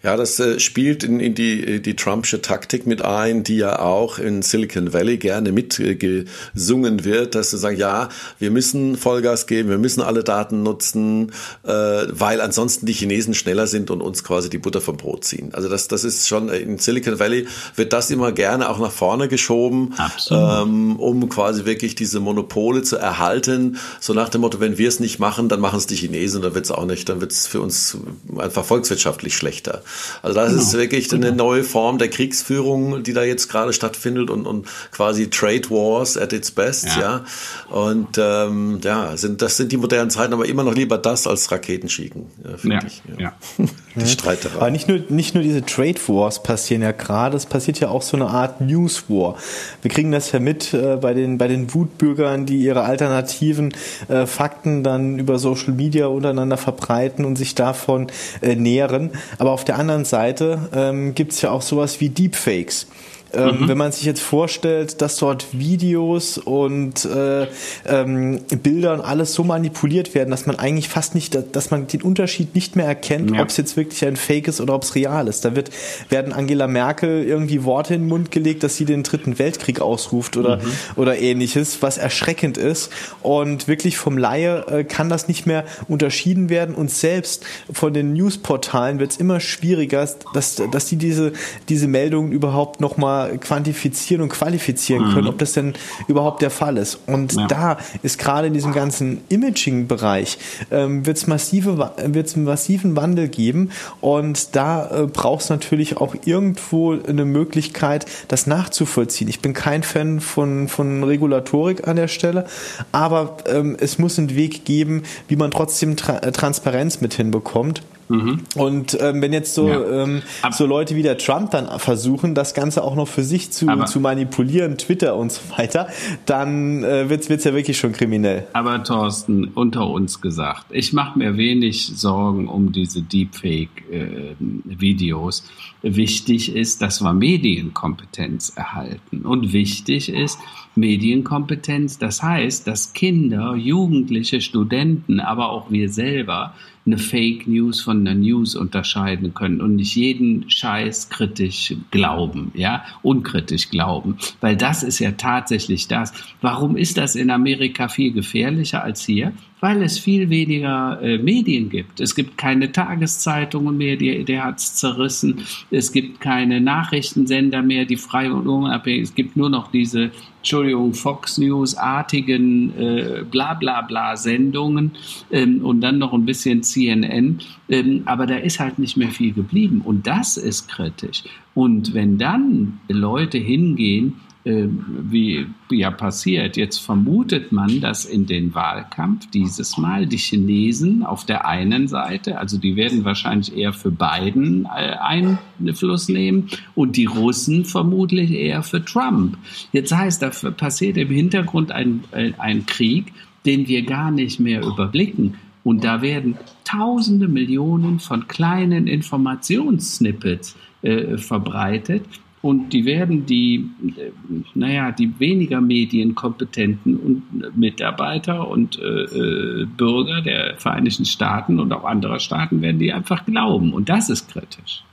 Ja, das äh, spielt in, in die, äh, die Trumpsche Taktik mit ein, die ja auch in Silicon Valley gerne mitgesungen wird, dass sie sagen, ja, wir müssen Vollgas geben, wir müssen alle Daten nutzen, äh, weil ansonsten die Chinesen schneller sind und uns quasi die Butter vom Brot ziehen. Also das, das ist schon, äh, in Silicon Valley wird das immer gerne auch nach vorne geschoben, ähm, um quasi wirklich diese Monopole zu erhalten. So nach dem Motto, wenn wir es nicht machen, dann machen es die Chinesen, dann wird es auch nicht, dann wird es für uns einfach volkswirtschaftlich schlechter. Also das genau. ist wirklich eine genau. neue Form der Kriegsführung, die da jetzt gerade stattfindet und, und quasi Trade Wars at its best, ja. ja. Und ähm, ja, sind, das sind die modernen Zeiten, aber immer noch lieber das als Raketenschicken, ja, ja, ich. Ja. ja. die Streiterei. Aber nicht nur, nicht nur diese Trade Wars passieren ja gerade, es passiert ja auch so eine Art News War. Wir kriegen das ja mit äh, bei den, bei den Wutbürgern, die ihre alternativen äh, Fakten dann über Social Media untereinander verbreiten und sich davon äh, nähren. Aber auf der anderen Seite ähm, gibt es ja auch sowas wie Deepfakes. Ähm, mhm. Wenn man sich jetzt vorstellt, dass dort Videos und äh, ähm, Bilder und alles so manipuliert werden, dass man eigentlich fast nicht, dass man den Unterschied nicht mehr erkennt, ja. ob es jetzt wirklich ein Fake ist oder ob es real ist. Da wird werden Angela Merkel irgendwie Worte in den Mund gelegt, dass sie den dritten Weltkrieg ausruft oder mhm. oder ähnliches, was erschreckend ist. Und wirklich vom Laie äh, kann das nicht mehr unterschieden werden. Und selbst von den Newsportalen wird es immer schwieriger, dass dass die diese diese Meldungen überhaupt noch quantifizieren und qualifizieren können, mhm. ob das denn überhaupt der Fall ist. Und ja. da ist gerade in diesem ganzen Imaging-Bereich ähm, wird es massive, wird's einen massiven Wandel geben und da äh, braucht es natürlich auch irgendwo eine Möglichkeit, das nachzuvollziehen. Ich bin kein Fan von, von Regulatorik an der Stelle, aber ähm, es muss einen Weg geben, wie man trotzdem Tra Transparenz mit hinbekommt. Mhm. Und ähm, wenn jetzt so, ja. ähm, so Leute wie der Trump dann versuchen, das Ganze auch noch für sich zu, zu manipulieren, Twitter und so weiter, dann äh, wird's wird's ja wirklich schon kriminell. Aber Thorsten, unter uns gesagt, ich mache mir wenig Sorgen um diese Deepfake-Videos. Äh, wichtig ist, dass wir Medienkompetenz erhalten. Und wichtig ist, Medienkompetenz, das heißt, dass Kinder, Jugendliche, Studenten, aber auch wir selber eine Fake News von einer News unterscheiden können und nicht jeden Scheiß kritisch glauben, ja, unkritisch glauben, weil das ist ja tatsächlich das. Warum ist das in Amerika viel gefährlicher als hier? Weil es viel weniger äh, Medien gibt. Es gibt keine Tageszeitungen mehr, die, der hat es zerrissen. Es gibt keine Nachrichtensender mehr, die frei und unabhängig. Es gibt nur noch diese, Entschuldigung, Fox News-artigen äh, bla bla bla Sendungen ähm, und dann noch ein bisschen CNN. Ähm, aber da ist halt nicht mehr viel geblieben. Und das ist kritisch. Und wenn dann Leute hingehen äh, wie ja passiert. Jetzt vermutet man, dass in den Wahlkampf dieses Mal die Chinesen auf der einen Seite, also die werden wahrscheinlich eher für Biden äh, Einfluss nehmen und die Russen vermutlich eher für Trump. Jetzt heißt, da passiert im Hintergrund ein, äh, ein Krieg, den wir gar nicht mehr überblicken. Und da werden tausende Millionen von kleinen Informationssnippets äh, verbreitet. Und die werden die, äh, naja, die weniger medienkompetenten Mitarbeiter und äh, äh, Bürger der Vereinigten Staaten und auch anderer Staaten werden die einfach glauben. Und das ist kritisch.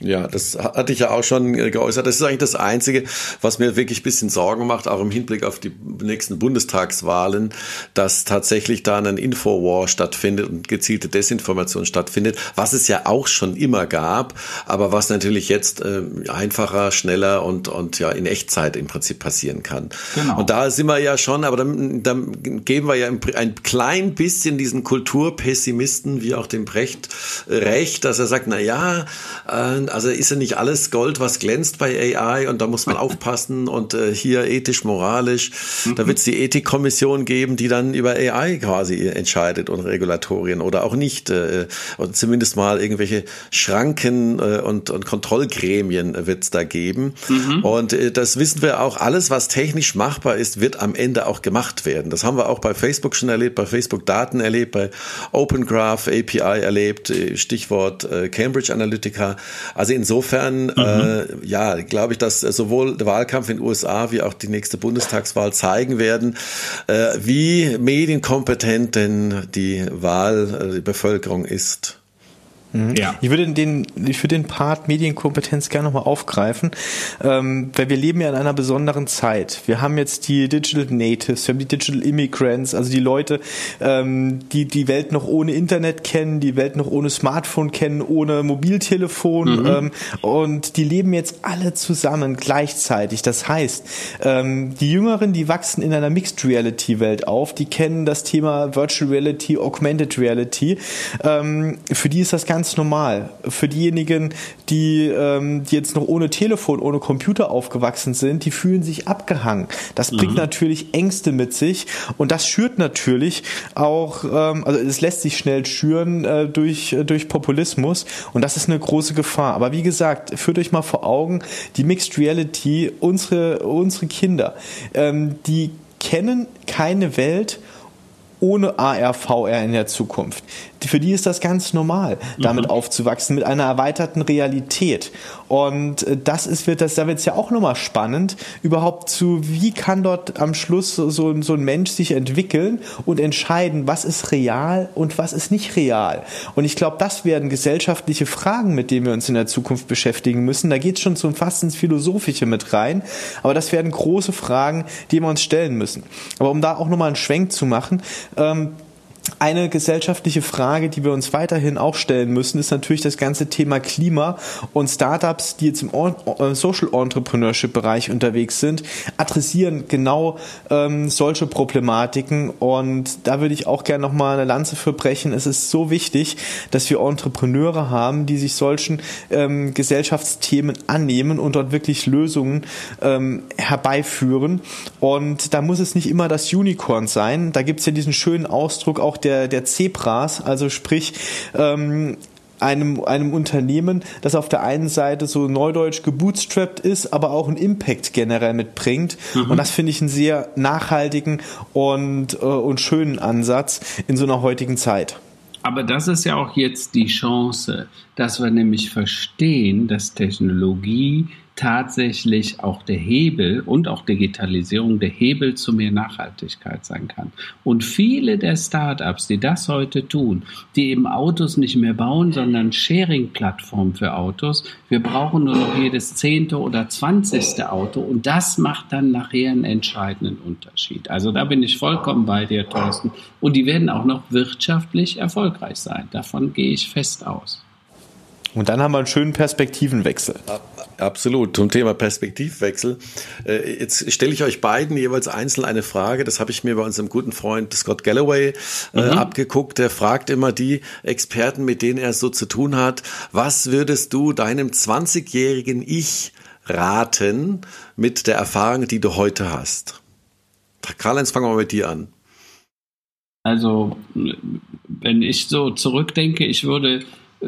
Ja, das hatte ich ja auch schon geäußert. Das ist eigentlich das Einzige, was mir wirklich ein bisschen Sorgen macht, auch im Hinblick auf die nächsten Bundestagswahlen, dass tatsächlich da ein Infowar stattfindet und gezielte Desinformation stattfindet, was es ja auch schon immer gab, aber was natürlich jetzt äh, einfacher, schneller und, und ja in Echtzeit im Prinzip passieren kann. Genau. Und da sind wir ja schon, aber dann, dann geben wir ja ein klein bisschen diesen Kulturpessimisten wie auch dem Brecht recht, dass er sagt, na ja, äh, also ist ja nicht alles Gold, was glänzt bei AI und da muss man aufpassen und äh, hier ethisch, moralisch. Mhm. Da wird es die Ethikkommission geben, die dann über AI quasi entscheidet und Regulatorien oder auch nicht. Äh, oder zumindest mal irgendwelche Schranken äh, und, und Kontrollgremien wird es da geben. Mhm. Und äh, das wissen wir auch, alles, was technisch machbar ist, wird am Ende auch gemacht werden. Das haben wir auch bei Facebook schon erlebt, bei Facebook Daten erlebt, bei Open Graph API erlebt, äh, Stichwort äh, Cambridge Analytica. Also insofern, mhm. äh, ja, glaube ich, dass sowohl der Wahlkampf in den USA wie auch die nächste Bundestagswahl zeigen werden, äh, wie medienkompetent denn die Wahl, äh, die Bevölkerung ist. Mhm. Ja. Ich würde den, ich würde den Part Medienkompetenz gerne nochmal aufgreifen, ähm, weil wir leben ja in einer besonderen Zeit. Wir haben jetzt die Digital Natives, wir haben die Digital Immigrants, also die Leute, ähm, die die Welt noch ohne Internet kennen, die Welt noch ohne Smartphone kennen, ohne Mobiltelefon mhm. ähm, und die leben jetzt alle zusammen gleichzeitig. Das heißt, ähm, die Jüngeren, die wachsen in einer Mixed Reality Welt auf, die kennen das Thema Virtual Reality, Augmented Reality. Ähm, für die ist das ganz ganz normal. Für diejenigen, die, ähm, die jetzt noch ohne Telefon, ohne Computer aufgewachsen sind, die fühlen sich abgehangen. Das bringt mhm. natürlich Ängste mit sich und das schürt natürlich auch, ähm, also es lässt sich schnell schüren äh, durch, äh, durch Populismus und das ist eine große Gefahr. Aber wie gesagt, führt euch mal vor Augen, die Mixed Reality, unsere, unsere Kinder, ähm, die kennen keine Welt ohne AR, VR in der Zukunft für die ist das ganz normal, damit mhm. aufzuwachsen, mit einer erweiterten Realität. Und äh, das ist, wird das, da wird es ja auch nochmal spannend, überhaupt zu, wie kann dort am Schluss so, so ein Mensch sich entwickeln und entscheiden, was ist real und was ist nicht real. Und ich glaube, das werden gesellschaftliche Fragen, mit denen wir uns in der Zukunft beschäftigen müssen. Da geht es schon zum fast ins Philosophische mit rein. Aber das werden große Fragen, die wir uns stellen müssen. Aber um da auch nochmal einen Schwenk zu machen, ähm, eine gesellschaftliche Frage, die wir uns weiterhin auch stellen müssen, ist natürlich das ganze Thema Klima und Startups, die jetzt im äh, Social Entrepreneurship Bereich unterwegs sind, adressieren genau ähm, solche Problematiken und da würde ich auch gerne noch mal eine Lanze für brechen. Es ist so wichtig, dass wir Entrepreneure haben, die sich solchen ähm, Gesellschaftsthemen annehmen und dort wirklich Lösungen ähm, herbeiführen und da muss es nicht immer das Unicorn sein. Da gibt es ja diesen schönen Ausdruck auch der, der Zebras, also sprich, ähm, einem, einem Unternehmen, das auf der einen Seite so neudeutsch gebootstrapped ist, aber auch einen Impact generell mitbringt. Mhm. Und das finde ich einen sehr nachhaltigen und, äh, und schönen Ansatz in so einer heutigen Zeit. Aber das ist ja auch jetzt die Chance, dass wir nämlich verstehen, dass Technologie tatsächlich auch der Hebel und auch Digitalisierung der Hebel zu mehr Nachhaltigkeit sein kann. Und viele der Startups, die das heute tun, die eben Autos nicht mehr bauen, sondern Sharing-Plattformen für Autos, wir brauchen nur noch jedes zehnte oder zwanzigste Auto und das macht dann nachher einen entscheidenden Unterschied. Also da bin ich vollkommen bei dir, Thorsten. Und die werden auch noch wirtschaftlich erfolgreich sein. Davon gehe ich fest aus. Und dann haben wir einen schönen Perspektivenwechsel. Absolut. Zum Thema Perspektivwechsel. Äh, jetzt stelle ich euch beiden jeweils einzeln eine Frage. Das habe ich mir bei unserem guten Freund Scott Galloway äh, mhm. abgeguckt. Der fragt immer die Experten, mit denen er so zu tun hat, was würdest du deinem 20-jährigen Ich raten mit der Erfahrung, die du heute hast? Karl-Heinz, fangen wir mal mit dir an. Also, wenn ich so zurückdenke, ich würde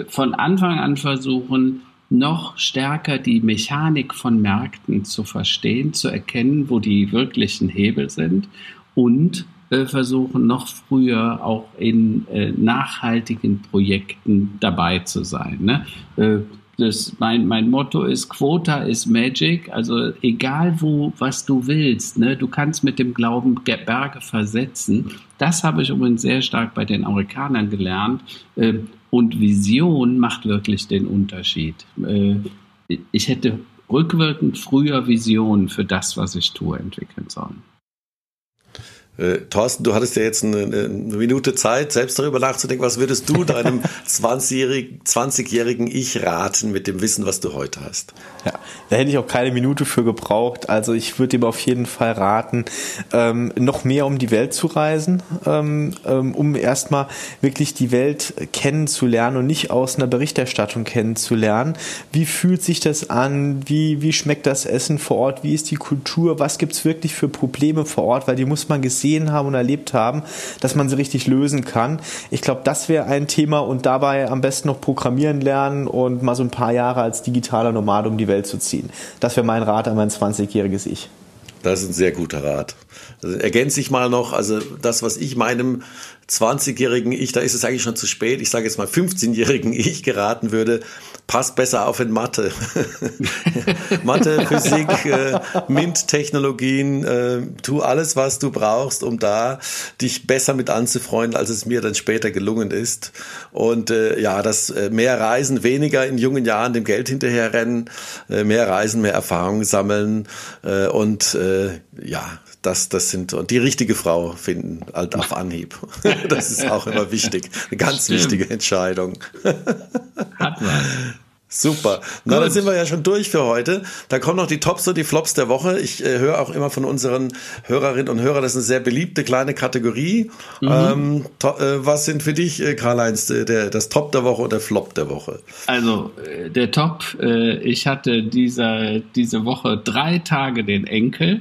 von Anfang an versuchen, noch stärker die Mechanik von Märkten zu verstehen, zu erkennen, wo die wirklichen Hebel sind und äh, versuchen, noch früher auch in äh, nachhaltigen Projekten dabei zu sein. Ne? Äh, das, mein, mein Motto ist, Quota ist Magic, also egal wo, was du willst, ne, du kannst mit dem Glauben Berge versetzen. Das habe ich übrigens sehr stark bei den Amerikanern gelernt. Äh, und Vision macht wirklich den Unterschied. Äh, ich hätte rückwirkend früher Visionen für das, was ich tue, entwickeln sollen. Äh, Thorsten, du hattest ja jetzt eine, eine, Minute Zeit, selbst darüber nachzudenken, was würdest du deinem 20-jährigen 20 Ich raten mit dem Wissen, was du heute hast? Ja, da hätte ich auch keine Minute für gebraucht. Also ich würde ihm auf jeden Fall raten, ähm, noch mehr um die Welt zu reisen, ähm, ähm, um erstmal wirklich die Welt kennenzulernen und nicht aus einer Berichterstattung kennenzulernen. Wie fühlt sich das an? Wie, wie schmeckt das Essen vor Ort? Wie ist die Kultur? Was gibt's wirklich für Probleme vor Ort? Weil die muss man gesehen haben und erlebt haben, dass man sie richtig lösen kann. Ich glaube, das wäre ein Thema und dabei am besten noch programmieren lernen und mal so ein paar Jahre als digitaler Nomad um die Welt zu ziehen. Das wäre mein Rat an mein 20-jähriges Ich. Das ist ein sehr guter Rat. Also ergänze ich mal noch, also das, was ich meinem 20-jährigen Ich, da ist es eigentlich schon zu spät, ich sage jetzt mal 15-jährigen Ich geraten würde, passt besser auf in Mathe. Mathe, Physik, äh, MINT-Technologien, äh, tu alles, was du brauchst, um da dich besser mit anzufreunden, als es mir dann später gelungen ist. Und äh, ja, das äh, mehr Reisen, weniger in jungen Jahren dem Geld hinterherrennen, äh, mehr Reisen, mehr Erfahrungen sammeln äh, und ja, das, das sind, und die richtige Frau finden, halt auf Anhieb. Das ist auch immer wichtig. Eine ganz Stimmt. wichtige Entscheidung. Hat man. Super. Na, dann sind wir ja schon durch für heute. Da kommen noch die Tops und die Flops der Woche. Ich äh, höre auch immer von unseren Hörerinnen und Hörern, das ist eine sehr beliebte kleine Kategorie. Mhm. Ähm, äh, was sind für dich, äh, Karl-Heinz, äh, der, das Top der Woche und der Flop der Woche? Also, äh, der Top, äh, ich hatte dieser, diese Woche drei Tage den Enkel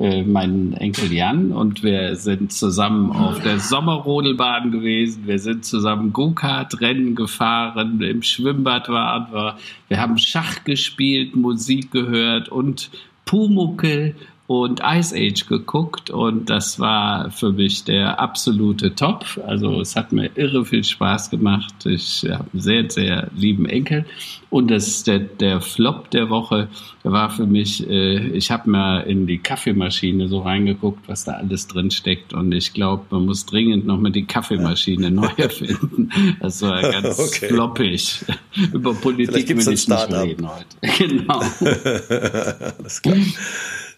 äh, meinen Enkel Jan und wir sind zusammen auf der Sommerrodelbahn gewesen. Wir sind zusammen Go-Kart-Rennen gefahren, im Schwimmbad waren wir. Wir haben Schach gespielt, Musik gehört und Pumuckel und Ice Age geguckt und das war für mich der absolute Top. Also es hat mir irre viel Spaß gemacht. Ich habe einen sehr, sehr lieben Enkel. Und das, der, der Flop der Woche war für mich, äh, ich habe mal in die Kaffeemaschine so reingeguckt, was da alles drin steckt. Und ich glaube, man muss dringend nochmal die Kaffeemaschine neu erfinden. Das war ganz okay. floppig. Über Politik will ich nicht reden heute. Genau. Alles klar.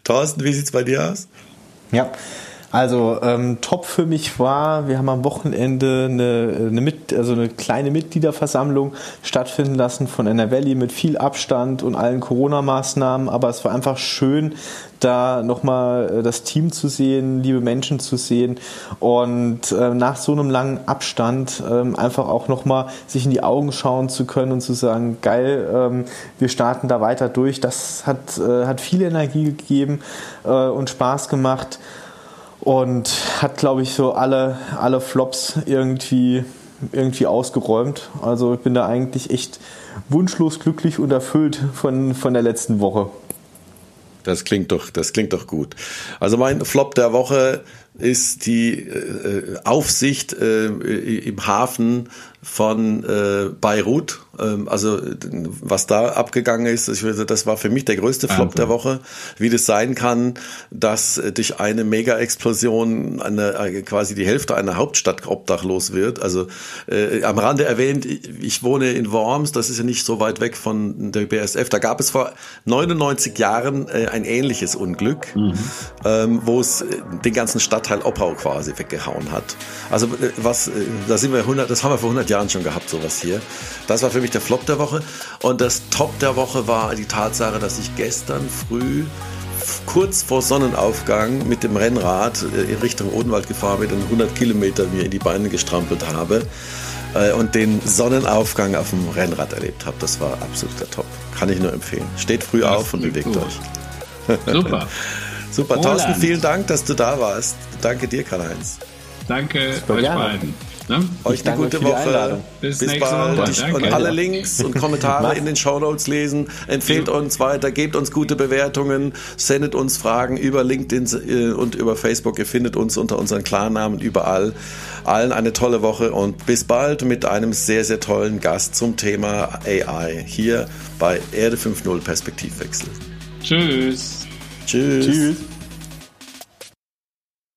Thorsten, wie sieht es bei dir aus? Ja, also ähm, top für mich war, wir haben am Wochenende eine, eine, mit, also eine kleine Mitgliederversammlung stattfinden lassen von NRW mit viel Abstand und allen Corona-Maßnahmen, aber es war einfach schön, da nochmal äh, das Team zu sehen, liebe Menschen zu sehen und äh, nach so einem langen Abstand äh, einfach auch nochmal sich in die Augen schauen zu können und zu sagen, geil, ähm, wir starten da weiter durch. Das hat, äh, hat viel Energie gegeben äh, und Spaß gemacht und hat, glaube ich, so alle, alle Flops irgendwie, irgendwie ausgeräumt. Also ich bin da eigentlich echt wunschlos glücklich und erfüllt von, von der letzten Woche. Das klingt doch, das klingt doch gut. Also mein Flop der Woche ist die äh, Aufsicht äh, im Hafen von äh, Beirut. Ähm, also was da abgegangen ist, ich würde, das war für mich der größte Flop Wahnsinn. der Woche, wie das sein kann, dass durch eine Mega-Explosion eine, äh, quasi die Hälfte einer Hauptstadt obdachlos wird. Also äh, am Rande erwähnt, ich wohne in Worms, das ist ja nicht so weit weg von der BSF. Da gab es vor 99 Jahren äh, ein ähnliches Unglück, mhm. ähm, wo es äh, den ganzen Stadtteil Oppau quasi weggehauen hat. Also äh, was, da sind wir 100, das haben wir vor 100 Jahren schon gehabt, sowas hier. Das war für mich der Flop der Woche. Und das Top der Woche war die Tatsache, dass ich gestern früh kurz vor Sonnenaufgang mit dem Rennrad äh, in Richtung Odenwald gefahren bin und 100 Kilometer mir in die Beine gestrampelt habe. äh, und den Sonnenaufgang auf dem Rennrad erlebt habe. Das war absoluter Top. Kann ich nur empfehlen. Steht früh das auf und bewegt gut. euch. Super. Super. Roland. Thorsten, vielen Dank, dass du da warst. Danke dir, Karl-Heinz. Danke Super euch gerne. beiden. Ne? Euch eine gute Woche. Bis, Bis bald. Woche. Und alle Links und Kommentare in den Show Notes lesen. Empfehlt ja. uns weiter, gebt uns gute Bewertungen, sendet uns Fragen über LinkedIn äh, und über Facebook. Ihr findet uns unter unseren Klarnamen überall. Allen eine tolle Woche und bis bald mit einem sehr, sehr tollen Gast zum Thema AI hier bei Erde 5.0 Perspektivwechsel. Tschüss. Tschüss. Tschüss.